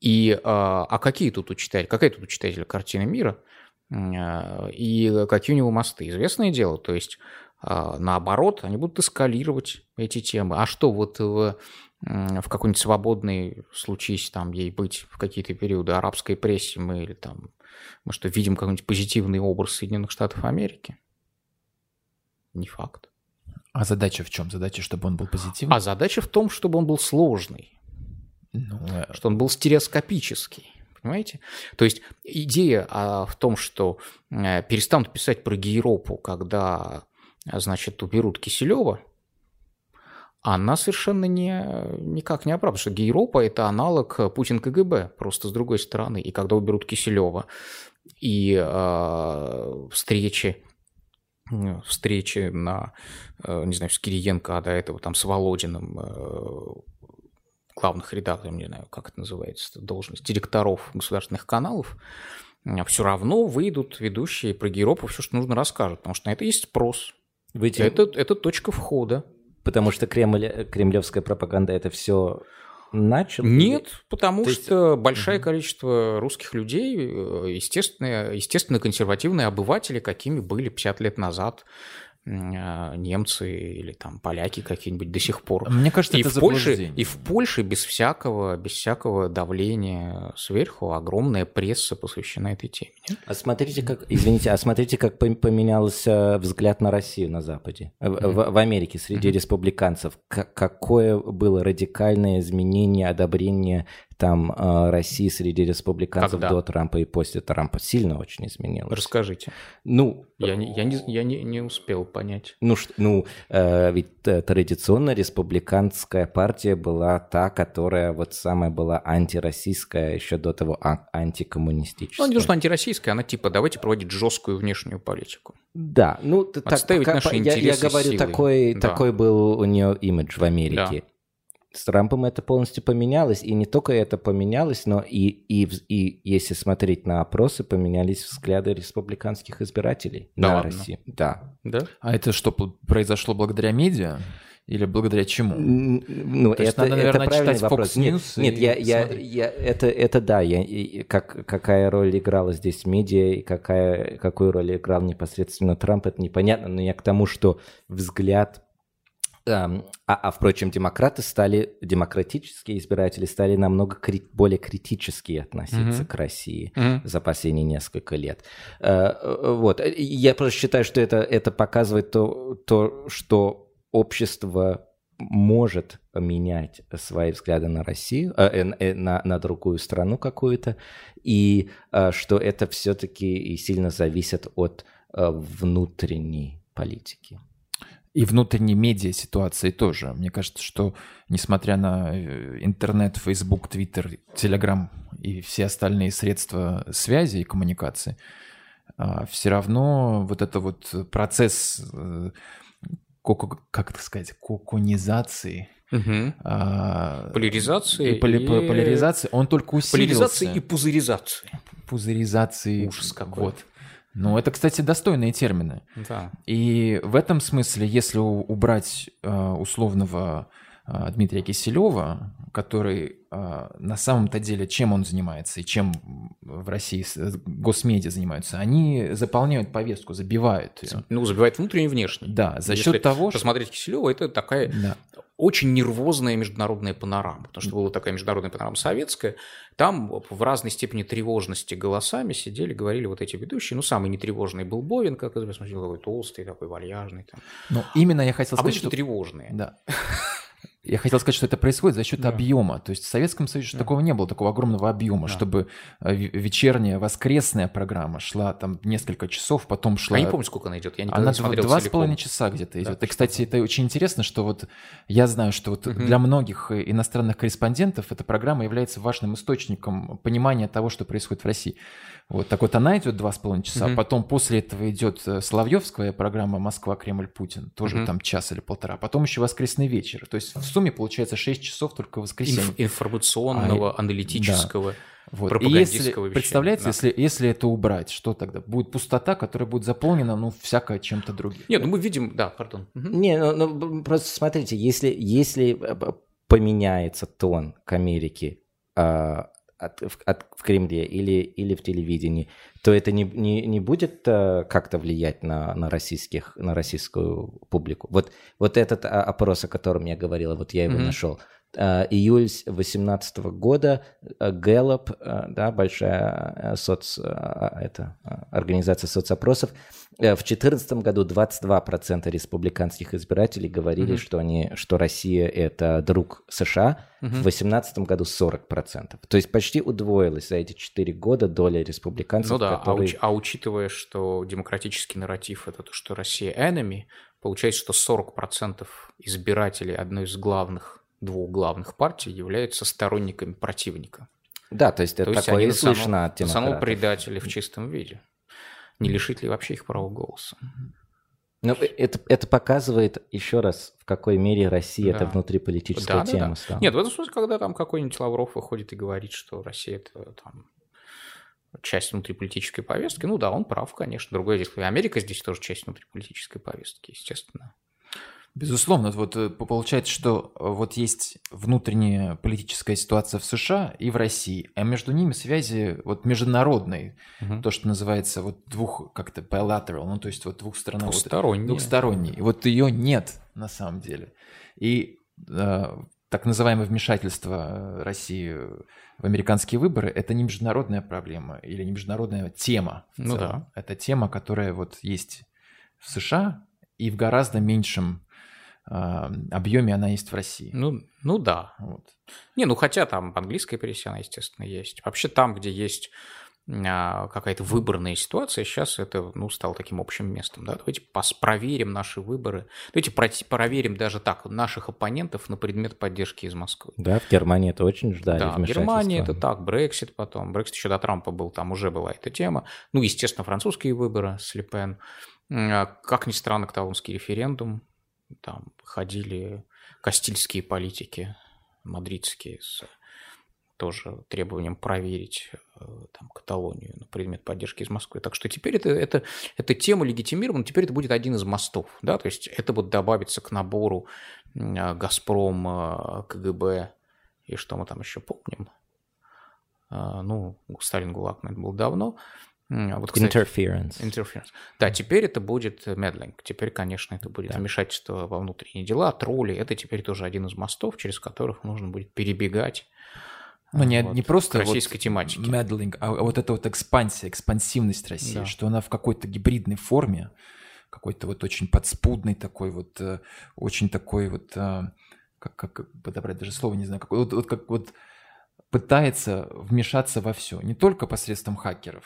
И, а какие тут у читателя, какая тут у читателя картина мира и какие у него мосты? Известное дело, то есть наоборот, они будут эскалировать эти темы. А что вот в в какой-нибудь свободной, случись там ей быть в какие-то периоды арабской прессе, мы или там, мы что, видим какой-нибудь позитивный образ Соединенных Штатов Америки? Не факт. А задача в чем? Задача, чтобы он был позитивный? А задача в том, чтобы он был сложный. Ну, э, что он был стереоскопический. Понимаете? То есть идея а, в том, что а, перестанут писать про Гейропу, когда, значит, уберут Киселева, она совершенно не, никак не оправдана, что Гейропа – это аналог Путин КГБ, просто с другой стороны. И когда уберут Киселева, и э, встречи, встречи на, э, не знаю, с Кириенко, а до этого там с Володиным, э, главных редакторов, не знаю, как это называется, должность, директоров государственных каналов, все равно выйдут ведущие про Гейропу, все, что нужно, расскажут, потому что на это есть спрос. Выйти... Это, это точка входа. Потому что Кремль, кремлевская пропаганда это все начал? Нет, потому То что есть... большое угу. количество русских людей, э, естественно, естественно, консервативные обыватели, какими были 50 лет назад, немцы или там поляки какие-нибудь до сих пор. Мне кажется, и это в Польше И в Польше без всякого, без всякого давления сверху огромная пресса посвящена этой теме. Нет? А смотрите, как, извините, а смотрите, как поменялся взгляд на Россию на Западе, mm-hmm. в, в Америке среди mm-hmm. республиканцев. К- какое было радикальное изменение, одобрение там э, России среди республиканцев Когда? до Трампа и после Трампа сильно очень изменилось. Расскажите. Ну, я не, я не, я не, не успел понять. Ну, ну э, ведь э, традиционно республиканская партия была та, которая вот самая была антироссийская, еще до того а, антикоммунистическая. Ну, не то, что антироссийская, она типа давайте проводить жесткую внешнюю политику. Да, ну так, Отставить пока, наши я, я говорю, силой. такой, да. такой был у нее имидж в Америке. Да. С Трампом это полностью поменялось, и не только это поменялось, но и, и, и если смотреть на опросы, поменялись взгляды республиканских избирателей да на ладно? Россию. Да. да. А это что, произошло благодаря медиа? Или благодаря чему? Ну, То это, надо, наверное, это правильный вопрос. Fox нет, нет я, я, я, это, это да, я, как, какая роль играла здесь медиа и какая, какую роль играл непосредственно Трамп, это непонятно, но я к тому, что взгляд а, а, впрочем, демократы стали, демократические избиратели стали намного кри- более критически относиться mm-hmm. к России mm-hmm. за последние несколько лет. А, вот. Я просто считаю, что это, это показывает то, то, что общество может менять свои взгляды на Россию, э, э, на, на другую страну какую-то, и э, что это все-таки и сильно зависит от э, внутренней политики. И внутренней медиа ситуации тоже. Мне кажется, что несмотря на э, интернет, Facebook, Twitter, Telegram и все остальные средства связи и коммуникации, а, все равно вот это вот процесс, э, как это сказать, коконизации, Угу. А, поляризации. И, поли, и... поляризации, он только усилился. Поляризации и пузыризации. Пузыризации. Ужас какой. Вот. Ну, это, кстати, достойные термины. Да. И в этом смысле, если убрать э, условного Дмитрия Киселева, который э, на самом-то деле, чем он занимается и чем в России госмедиа занимаются, они заполняют повестку, забивают ее. Ну, забивают внутренне и внешне. Да, за Если счет того, что... Посмотреть Киселева, это такая да очень нервозная международная панорама, потому что была такая международная панорама советская, там в разной степени тревожности голосами сидели, говорили вот эти ведущие, ну, самый нетревожный был Бовин, как известно, смотрел, такой толстый, такой вальяжный. Там. Ну, именно я хотел сказать, что... тревожные. Да. я хотел сказать, что это происходит за счет Да. объема. То есть в Советском Союзе Да. такого не было, такого огромного объема, Да. чтобы э, ве- вечерняя воскресная программа шла там несколько часов, потом шла... Я не помню, сколько она идет. Я никогда Она не смотрел два с половиной часа где-то идет. Да, и, кстати, это очень интересно, что вот я знаю, что вот Мгм. для многих э, иностранных корреспондентов эта программа является важным источником понимания того, что происходит в России. Вот так вот она идет два с половиной часа, Мгм. потом после этого идет э, Соловьевская программа «Москва, Кремль, Путин», тоже Мгм. там час или полтора, потом еще воскресный вечер. То есть в сумме получается 6 часов только в воскресенье. Инф- информационного, аналитического. Вот. И пропагандистского если, вещания, представляете, да. если, если это убрать, что тогда? Будет пустота, которая будет заполнена, ну, всякое чем-то другим. Нет, ну мы видим, да, пардон. Мгм. Не, ну, ну, просто смотрите, если, если э, поменяется тон к Америке а, от, в, от- в Кремле или, или в телевидении, то это не, не, не будет а, как-то влиять на, на, российских, на российскую публику. Вот, вот этот а, опрос, о котором я говорила, вот я его Мгм. нашел. А, Июль 2018 года, а, Gallup, а, да, большая а, соц, а, это, а, организация соцопросов, Э, В 2014 году 22% республиканских избирателей говорили, Мгм. что, они, что Россия – это друг США. В Мгм. 2018 году 40%. То есть почти удвоилась за эти 4 года доля республиканцев, Ну да, а, которые... уч- а учитывая, что демократический нарратив это то, что Россия enemy, получается, что 40% избирателей одной из главных, двух главных партий являются сторонниками противника. Да, то есть То это есть такое и слышно от демократов. предатели в чистом виде. Не лишит ли вообще их права голоса? Но это, это показывает еще раз, в какой мере Россия это Да. внутриполитическая Да, да, тема да. стала. Нет, в этом смысле, когда там какой-нибудь Лавров выходит и говорит, что Россия это там часть внутриполитической повестки, ну да, он прав, конечно. Другое и Америка здесь тоже часть внутриполитической повестки, естественно. Безусловно, вот э, получается, что э, вот есть внутренняя политическая ситуация в США и в России, а между ними связи вот международные, Мгм. то, что называется вот двух, как-то bilateral, ну то есть вот двухсторонние. Двусторонние. Двухсторонние. И вот ее нет на самом деле. И э, так называемое вмешательство э, России в американские выборы – это не международная проблема или не международная тема. Ну целом. да. Это тема, которая вот есть в США и в гораздо меньшем объеме она есть в России. Ну, ну да. Вот. Не, ну хотя там прессе она, естественно, есть. Вообще там, где есть а, какая-то выборная ситуация, сейчас это, ну, стало таким общим местом, да, давайте проверим наши выборы, давайте проверим даже так наших оппонентов на предмет поддержки из Москвы. Да, в Германии это очень ждали Да, в. Германии это так, Брексит потом, Брексит еще до Трампа был, там уже была эта тема. Ну, естественно, французские выборы с Ле Пен. М, а, Как ни странно, каталонский референдум, там ходили кастильские политики, мадридские, с тоже требованием проверить э, там, Каталонию на предмет поддержки из Москвы. Так что теперь это, это, эта тема легитимирована, теперь это будет один из мостов. Да? То есть это вот добавится к набору а, «Газпром», а, КГБ и что мы там еще помним. А, Ну, Сталин ГУЛАГ, это было давно. А Вот, кстати, Interference. Interference. Да, теперь это будет медлинг. Теперь, конечно, это будет Да. вмешательство во внутренние дела, тролли. Это теперь тоже один из мостов, через которых нужно будет перебегать. Ну, не, вот, не просто российской вот тематике. meddling, а вот эта вот экспансия, экспансивность России, Да. что она в какой-то гибридной форме, какой-то вот очень подспудный такой вот, э, очень такой вот, э, как, как подобрать даже слово, не знаю, какой, вот, вот как вот пытается вмешаться во все, не только посредством хакеров,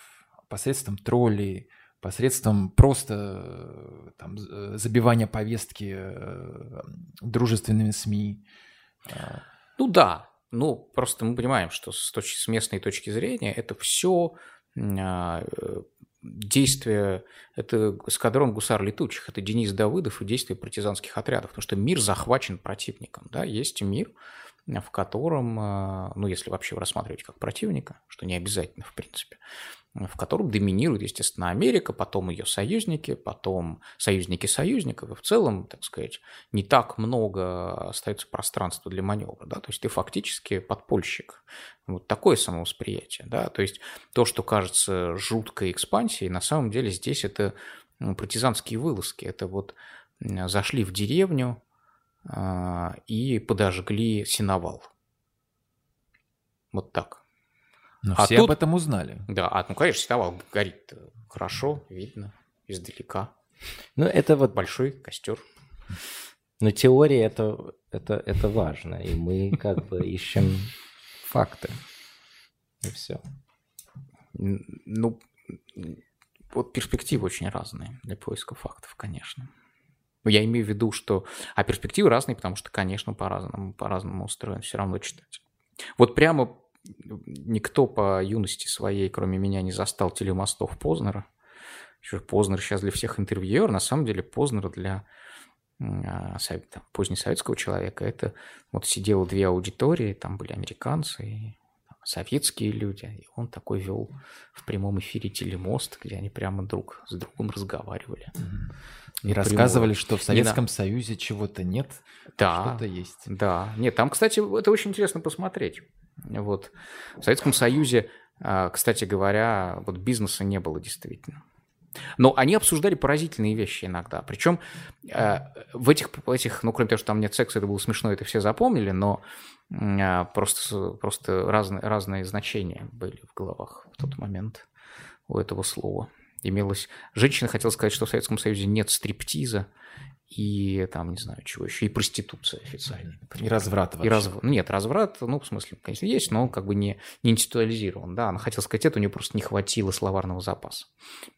посредством троллей, посредством просто э, там, з- забивания повестки э, дружественными СМИ. А, Ну да, ну просто мы понимаем, что с, точки, с местной точки зрения это все действия, это эскадрон гусар летучих, это Денис Давыдов и действия партизанских отрядов, потому что мир захвачен противником, да, есть мир, в котором, а, ну если вообще рассматривать как противника, что не обязательно в принципе, в котором доминирует, естественно, Америка, потом ее союзники, потом союзники союзников, и в целом, так сказать, не так много остается пространства для маневра, да, то есть ты фактически подпольщик. Вот такое самовосприятие, да, то есть то, что кажется жуткой экспансией, на самом деле здесь это ну, партизанские вылазки, это вот зашли в деревню а, и подожгли сеновал. Вот так. Но А все тут- об этом узнали. Да, а, ну, конечно, сеновал горит хорошо, видно, издалека. Ну, это вот Большой костер. Но теория это, это, это важно, и мы как бы ищем факты. И все. Ну, вот перспективы очень разные для поиска фактов, конечно. Но я имею в виду, что... А перспективы разные, потому что, конечно, по-разному, по-разному устроен все равно читать. Вот прямо никто по юности своей, кроме меня, не застал телемостов Познера. Еще Познер сейчас для всех интервьюер, на самом деле Познер для а, там, позднесоветского человека. Это вот сидело две аудитории, там были американцы и советские люди, и он такой вел в прямом эфире телемост, где они прямо друг с другом разговаривали. И рассказывали, что в Советском на... Союзе чего-то нет, да, что-то есть. Да, нет, там, кстати, это очень интересно посмотреть. Вот. В Советском Союзе, а, кстати говоря, вот бизнеса не было действительно. Но они обсуждали поразительные вещи иногда. Причем э, в этих, в этих, ну, кроме того, что там нет секса, это было смешно, это все запомнили, но э, просто, просто разные, разные значения были в головах в тот момент у этого слова. Имелось... Женщина хотела сказать, что в Советском Союзе нет стриптиза, и там, не знаю, чего еще, и проституция официальная. И разврат вообще. И разв... Нет, разврат, ну, в смысле, конечно, есть, но он как бы не, не институализирован, да, она хотела сказать это, у нее просто не хватило словарного запаса.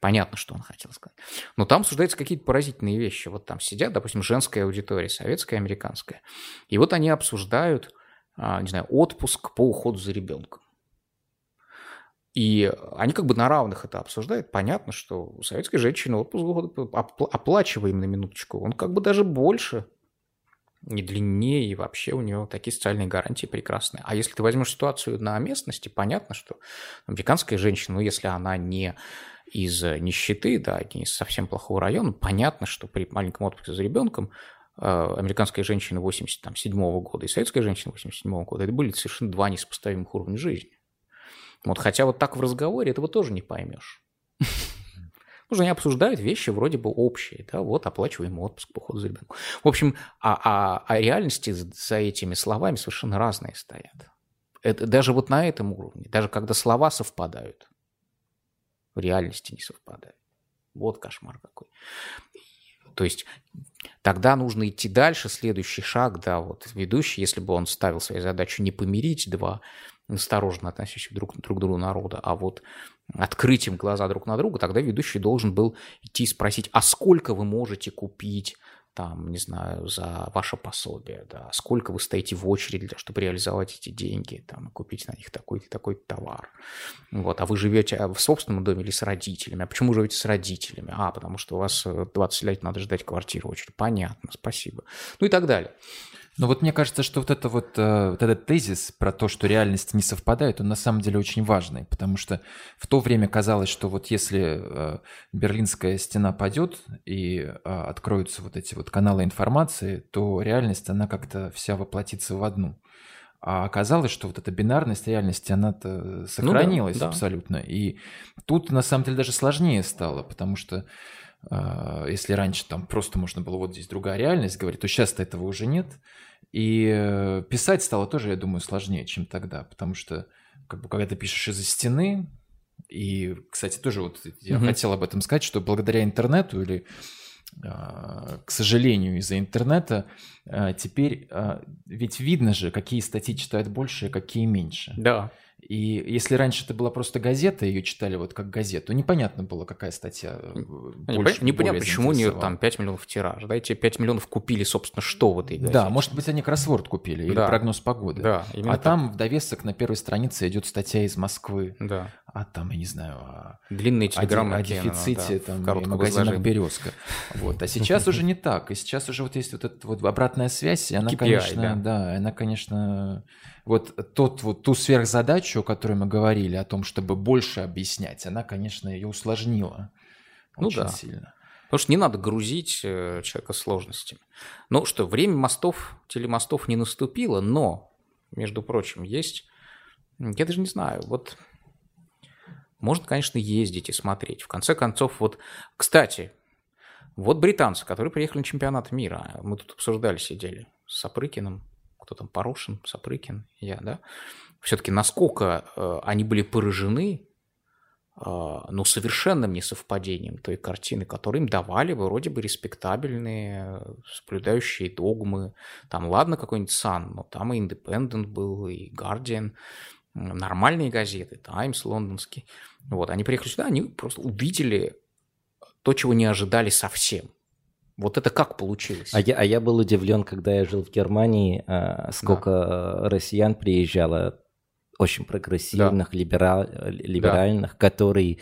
Понятно, что он хотел сказать. Но там обсуждаются какие-то поразительные вещи. Вот там сидят, допустим, женская аудитория, советская, американская, и вот они обсуждают, а, не знаю, отпуск по уходу за ребенком. И они как бы на равных это обсуждают. Понятно, что у советской женщины отпуск оплачиваем на минуточку. Он как бы даже больше, не длиннее, и вообще у него такие социальные гарантии прекрасные. А если ты возьмешь ситуацию на местности, понятно, что американская женщина, ну, если она не из нищеты, да, не из совсем плохого района, понятно, что при маленьком отпуске за ребенком э, американская женщина 87 -го года и советская женщина 87 -го года, это были совершенно два несопоставимых уровня жизни. Вот, хотя вот так в разговоре этого тоже не поймешь. Потому что они обсуждают вещи вроде бы общие, да, вот оплачиваем отпуск по ходу за ребенком. В общем, а, а, а реальности за этими словами совершенно разные стоят. Это, даже вот на этом уровне, даже когда слова совпадают, в реальности не совпадают. Вот кошмар какой. То есть тогда нужно идти дальше, следующий шаг, да, вот ведущий, если бы он ставил свою задачу не помирить два осторожно относящих друг, друг к другу народа, а вот открыть им глаза друг на друга, тогда ведущий должен был идти и спросить, а сколько вы можете купить там, не знаю, за ваше пособие, да, сколько вы стоите в очереди, чтобы реализовать эти деньги, там, купить на них такой-то такой товар. Вот, а вы живете в собственном доме или с родителями? А почему живете с родителями? А, потому что у вас 20 лет надо ждать квартиру очередь. Понятно, спасибо. Ну и так далее. Но вот мне кажется, что вот, это вот, э, вот этот тезис про то, что реальности не совпадают, он на самом деле очень важный, потому что в то время казалось, что вот если э, Берлинская стена падет и э, откроются вот эти вот каналы информации, то реальность, она как-то вся воплотится в одну. А оказалось, что вот эта бинарность реальности, она-то сохранилась ну да, да. абсолютно. И тут на самом деле даже сложнее стало, потому что если раньше там просто можно было вот здесь другая реальность говорить, то сейчас-то этого уже нет. И э, писать стало тоже, я думаю, сложнее, чем тогда, потому что как бы, когда ты пишешь из-за стены, и, кстати, тоже вот я mm хотел об этом сказать, что благодаря интернету или а, к сожалению, из-за интернета а, теперь а, ведь видно же, какие статьи читают больше, какие меньше. Да. И если раньше это была просто газета, ее читали вот как газету, непонятно было, какая статья э, больше, Не понятно, почему у нее там 5 миллионов тираж. Да, эти 5 миллионов купили, собственно, что в этой газете. Да, может быть, они кроссворд купили или да. прогноз погоды. Да, а так. там в довесок на первой странице идет статья из Москвы. Да. А там, я не знаю, о, длинные телеграммы о, о дефиците да, там, в магазинах «Березка». Вот. А сейчас уже не так. И сейчас уже вот есть вот эта вот обратная связь, и она, конечно, да, она, конечно, вот тот вот ту сверхзадачу, о которой мы говорили, о том, чтобы больше объяснять, она, конечно, ее усложнила ну, очень да. сильно. Потому что не надо грузить э, человека сложностями. Ну что, время мостов, телемостов не наступило, но, между прочим, есть, я даже не знаю, вот можно, конечно, ездить и смотреть. В конце концов, вот, кстати, вот британцы, которые приехали на чемпионат мира, мы тут обсуждали, сидели с Сапрыкиным, кто там, Порошин, Сапрыкин, я, да, все-таки насколько э, они были поражены а, ну, совершенным несовпадением той картины, которые им давали вроде бы респектабельные, соблюдающие догмы. Там, ладно, какой-нибудь Сан, но там и Independent был, и Guardian, нормальные газеты, Times лондонский. Вот, они приехали сюда, они просто увидели то, чего не ожидали совсем. Вот это как получилось? А я, а я был удивлен, когда я жил в Германии, а, сколько да. россиян приезжало очень прогрессивных, да. либераль, либеральных, да. которые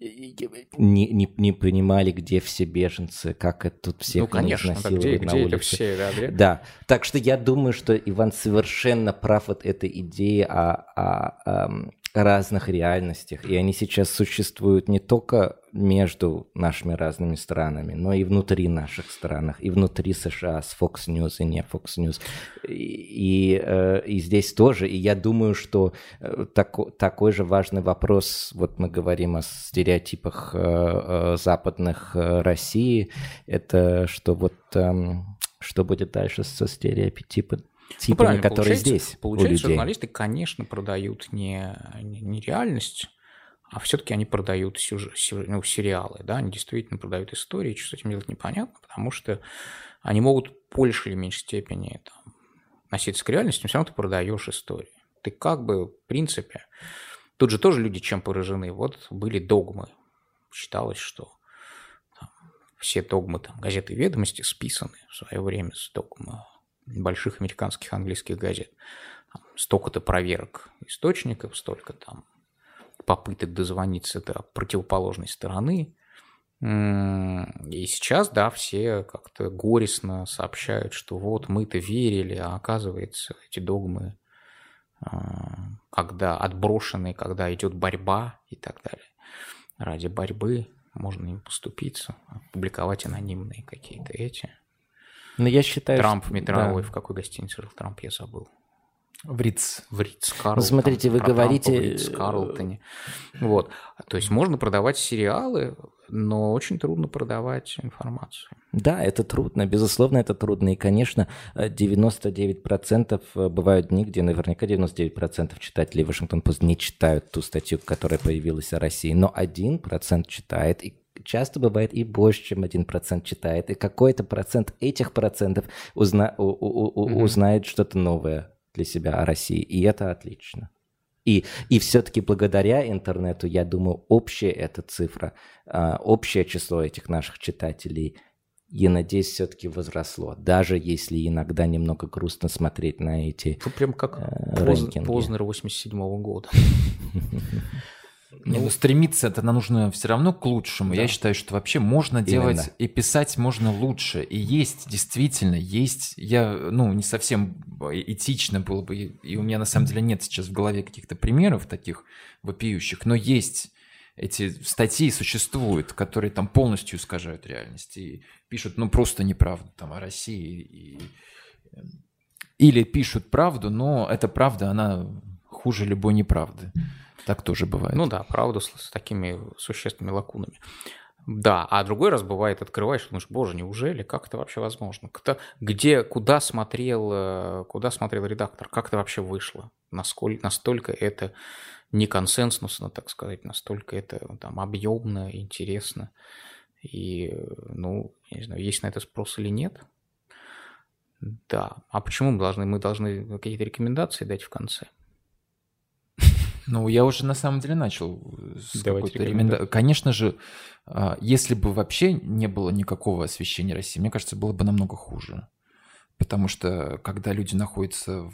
не, не, не понимали, где все беженцы, как это тут всех ну, конечно, да, где, на где улице. все, да, где? Да, так что я думаю, что Иван совершенно прав вот этой идее о, о, о разных реальностях, и они сейчас существуют не только между нашими разными странами, но и внутри наших стран, и внутри США с Fox News и не Fox News. И, и, э, и здесь тоже, и я думаю, что э, тако, такой же важный вопрос, вот мы говорим о стереотипах э, западных России, это что вот эм, что будет дальше со стереотипами типами, ну, которые здесь получается, у людей. журналисты, конечно, продают не, не, не реальность, а все-таки они продают сюжет, ну, сериалы, да, они действительно продают истории, что с этим делать непонятно, потому что они могут в большей или меньшей степени там, носиться к реальности, но все равно ты продаешь истории. Ты как бы, в принципе, тут же тоже люди чем поражены. Вот были догмы. Считалось, что там, все догмы там, газеты «Ведомости» списаны в свое время с догмы больших американских английских газет. Столько-то проверок источников, столько там попыток дозвониться до противоположной стороны. И сейчас, да, все как-то горестно сообщают, что вот мы-то верили, а оказывается эти догмы, а, когда отброшены, когда идет борьба и так далее. Ради борьбы можно им поступиться, публиковать анонимные какие-то эти. Но я считаю, Трамп что... метровой, да. в какой гостинице жил Трамп, я забыл. В Риц. В Риц, Карлтон. Ну, смотрите, вы говорите... Трампа в Риц, Карлтоне. Вот. То есть можно продавать сериалы, но очень трудно продавать информацию. Да, это трудно, безусловно, это трудно. И, конечно, 99% э, бывают дни, где наверняка 99% читателей Вашингтон-Пост не читают ту статью, которая появилась о России, но 1% читает, и часто бывает и больше, чем один процент читает, и какой-то процент этих процентов узна, у, у, у, mm-hmm. узнает что-то новое для себя о России, и это отлично. И, и все-таки благодаря интернету, я думаю, общая эта цифра, э, общее число этих наших читателей, я надеюсь, все-таки возросло. Даже если иногда немного грустно смотреть на эти ну, Прям как э, Познер 87 -го года. Не, ну, ну стремиться это нужно все равно к лучшему. Да. Я считаю, что вообще можно Именно. делать и писать можно лучше. И есть, действительно, есть. Я, ну, не совсем этично было бы, и у меня на самом деле нет сейчас в голове каких-то примеров таких вопиющих, но есть эти статьи существуют, которые там полностью искажают реальность и пишут, ну, просто неправду там о России. И... Или пишут правду, но эта правда, она хуже любой неправды. Так тоже бывает. Ну да, правда, с, с такими существенными лакунами. Да, а другой раз бывает, открываешь, думаешь, боже, неужели, как это вообще возможно? Кто, где, куда смотрел, э, куда смотрел редактор, как это вообще вышло? Насколько, настолько это не консенсусно, так сказать, настолько это там объемно, интересно. И, ну, не знаю, есть на это спрос или нет. Да. А почему мы должны, мы должны какие-то рекомендации дать в конце? Ну, я уже на самом деле начал с какой-то ременда... Конечно же, а, если бы вообще не было никакого освещения России, мне кажется, было бы намного хуже. Потому что когда люди находятся в,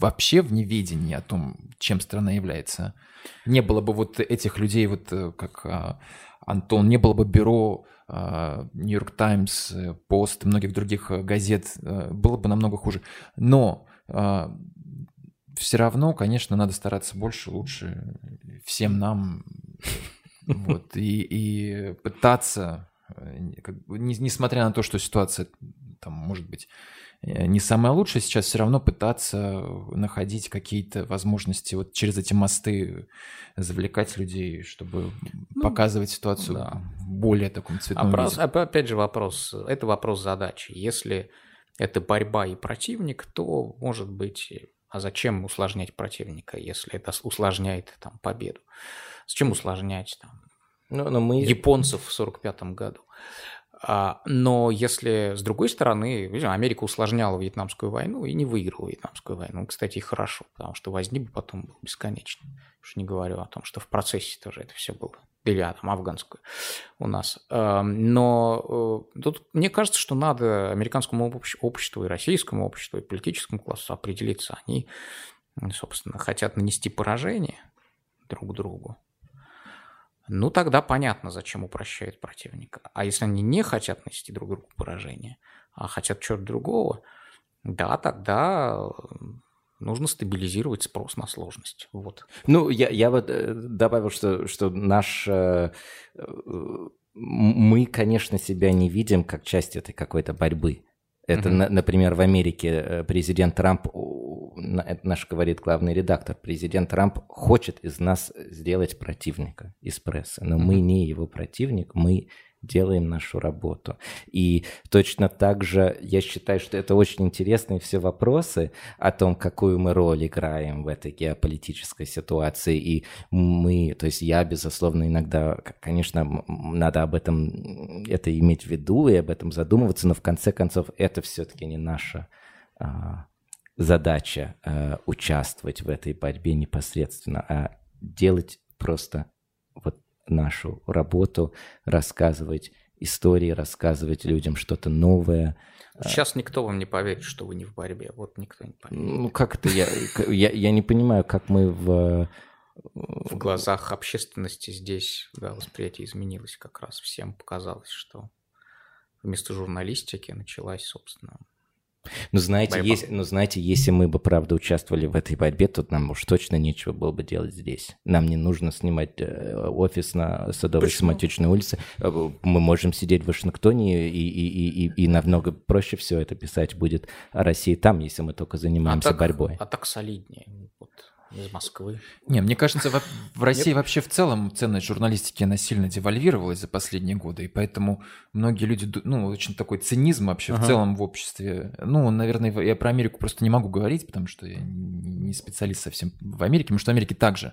вообще в неведении о том, чем страна является, не было бы вот этих людей, вот э, как а, Антон, не было бы бюро Нью-Йорк Таймс, Пост и многих других э, газет, э, было бы намного хуже. Но а, все равно, конечно, надо стараться больше, лучше всем нам. Вот, и, и пытаться, как, не, несмотря на то, что ситуация там может быть э, не самая лучшая сейчас, все равно пытаться находить какие-то возможности вот через эти мосты завлекать людей, чтобы ну, показывать ситуацию да. более таком цветном вопрос, виде. Опять же вопрос, это вопрос задачи. Если это борьба и противник, то, может быть, а зачем усложнять противника, если это усложняет там победу? Зачем усложнять там? Ну, но мы... Японцев в 45 году. А, но если, с другой стороны, Америка усложняла Вьетнамскую войну и не выиграла Вьетнамскую войну. Кстати, и хорошо, потому что возни бы потом был бесконечный. Уж не говорю о том, что в процессе тоже это все было. Или а, там афганскую у нас. А, но э, тут мне кажется, что надо американскому обществу и российскому обществу и политическому классу определиться. Они, собственно, хотят нанести поражение друг другу ну тогда понятно, зачем упрощают противника. А если они не хотят нанести друг другу поражение, а хотят чего-то другого, да, тогда нужно стабилизировать спрос на сложность. Вот. Ну, я, я вот э, добавил, что, что наш... Э, мы, конечно, себя не видим как часть этой какой-то борьбы. Это, mm-hmm. например, в Америке э, президент Трамп, это наш говорит главный редактор, президент Трамп хочет из нас сделать противника из прессы, но mm-hmm. мы не его противник, мы делаем нашу работу. И точно так же я считаю, что это очень интересные все вопросы о том, какую мы роль играем в этой геополитической ситуации. И мы, то есть я, безусловно, иногда, конечно, надо об этом это иметь в виду и об этом задумываться, но в конце концов это все-таки не наша а, задача а, участвовать в этой борьбе непосредственно, а делать просто вот нашу работу, рассказывать истории, рассказывать людям что-то новое. Сейчас никто вам не поверит, что вы не в борьбе. Вот никто не поверит. Ну, как это? Я, я, я не понимаю, как мы в... В глазах общественности здесь да, восприятие изменилось как раз. Всем показалось, что вместо журналистики началась, собственно, ну, знаете, если, ну, знаете, если мы бы, правда, участвовали в этой борьбе, то нам уж точно нечего было бы делать здесь. Нам не нужно снимать э, офис на Садовой Самотечной улице. Э, мы можем сидеть в Вашингтоне, и, и, и, и намного проще все это писать будет о России там, если мы только занимаемся а так, борьбой. А так солиднее. Вот из Москвы. Не, мне кажется, в, в России Нет. вообще в целом ценность журналистики, она сильно девальвировалась за последние годы, и поэтому многие люди, ну, очень такой цинизм вообще ага. в целом в обществе. Ну, наверное, я про Америку просто не могу говорить, потому что я не специалист совсем в Америке, потому что в Америке также.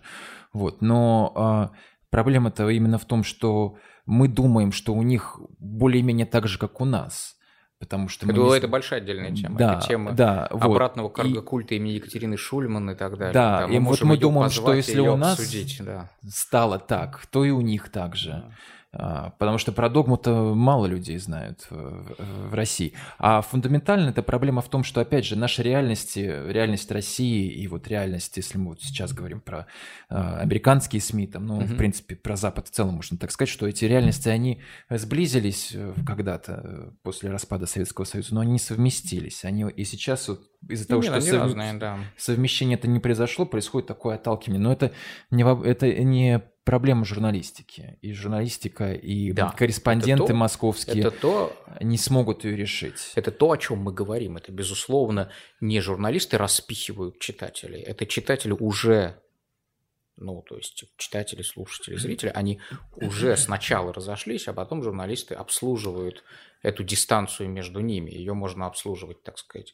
Вот, но а, проблема-то именно в том, что мы думаем, что у них более-менее так же, как у нас – Потому что это, не... это большая отдельная тема. Да, это тема да, обратного вот. карго-культа и... имени Екатерины Шульман и так далее. Да, да и вот мы думаем, что если у нас обсудить, да. стало так, то и у них так же. Да. А, потому что про догму-то мало людей знают в, России. А фундаментально эта проблема в том, что, опять же, наша реальность, реальность России и вот реальность, если мы вот сейчас говорим про э, американские СМИ, там, ну, mm-hmm. в принципе, про Запад в целом можно так сказать, что эти реальности, они сблизились э, когда-то э, после распада Советского Союза, но они не совместились. Они и сейчас вот из-за того, ну, что сов... разные, да. совмещение это не произошло, происходит такое отталкивание. Но это не, это не проблема журналистики. И журналистика, и да, корреспонденты это то, московские это то, не смогут ее решить. Это то, о чем мы говорим. Это, безусловно, не журналисты распихивают читателей. Это читатели уже ну, то есть читатели, слушатели, зрители, они уже сначала разошлись, а потом журналисты обслуживают эту дистанцию между ними. Ее можно обслуживать, так сказать,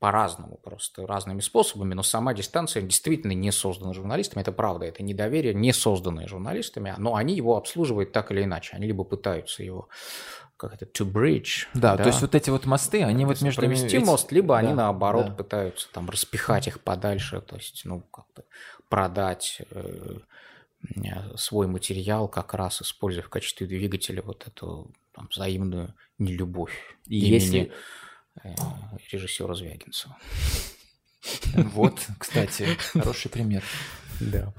по-разному, просто разными способами, но сама дистанция действительно не создана журналистами, это правда, это недоверие, не созданное журналистами, но они его обслуживают так или иначе, они либо пытаются его как это, to bridge. Да, да, то есть вот эти вот мосты, они вот между провести эти... мост, либо да, они наоборот да. пытаются там распихать их подальше, то есть, ну, как-то продать э, свой материал, как раз используя в качестве двигателя вот эту там, взаимную нелюбовь. И имени... если режиссера Звягинцева. Вот, кстати, хороший пример. Да.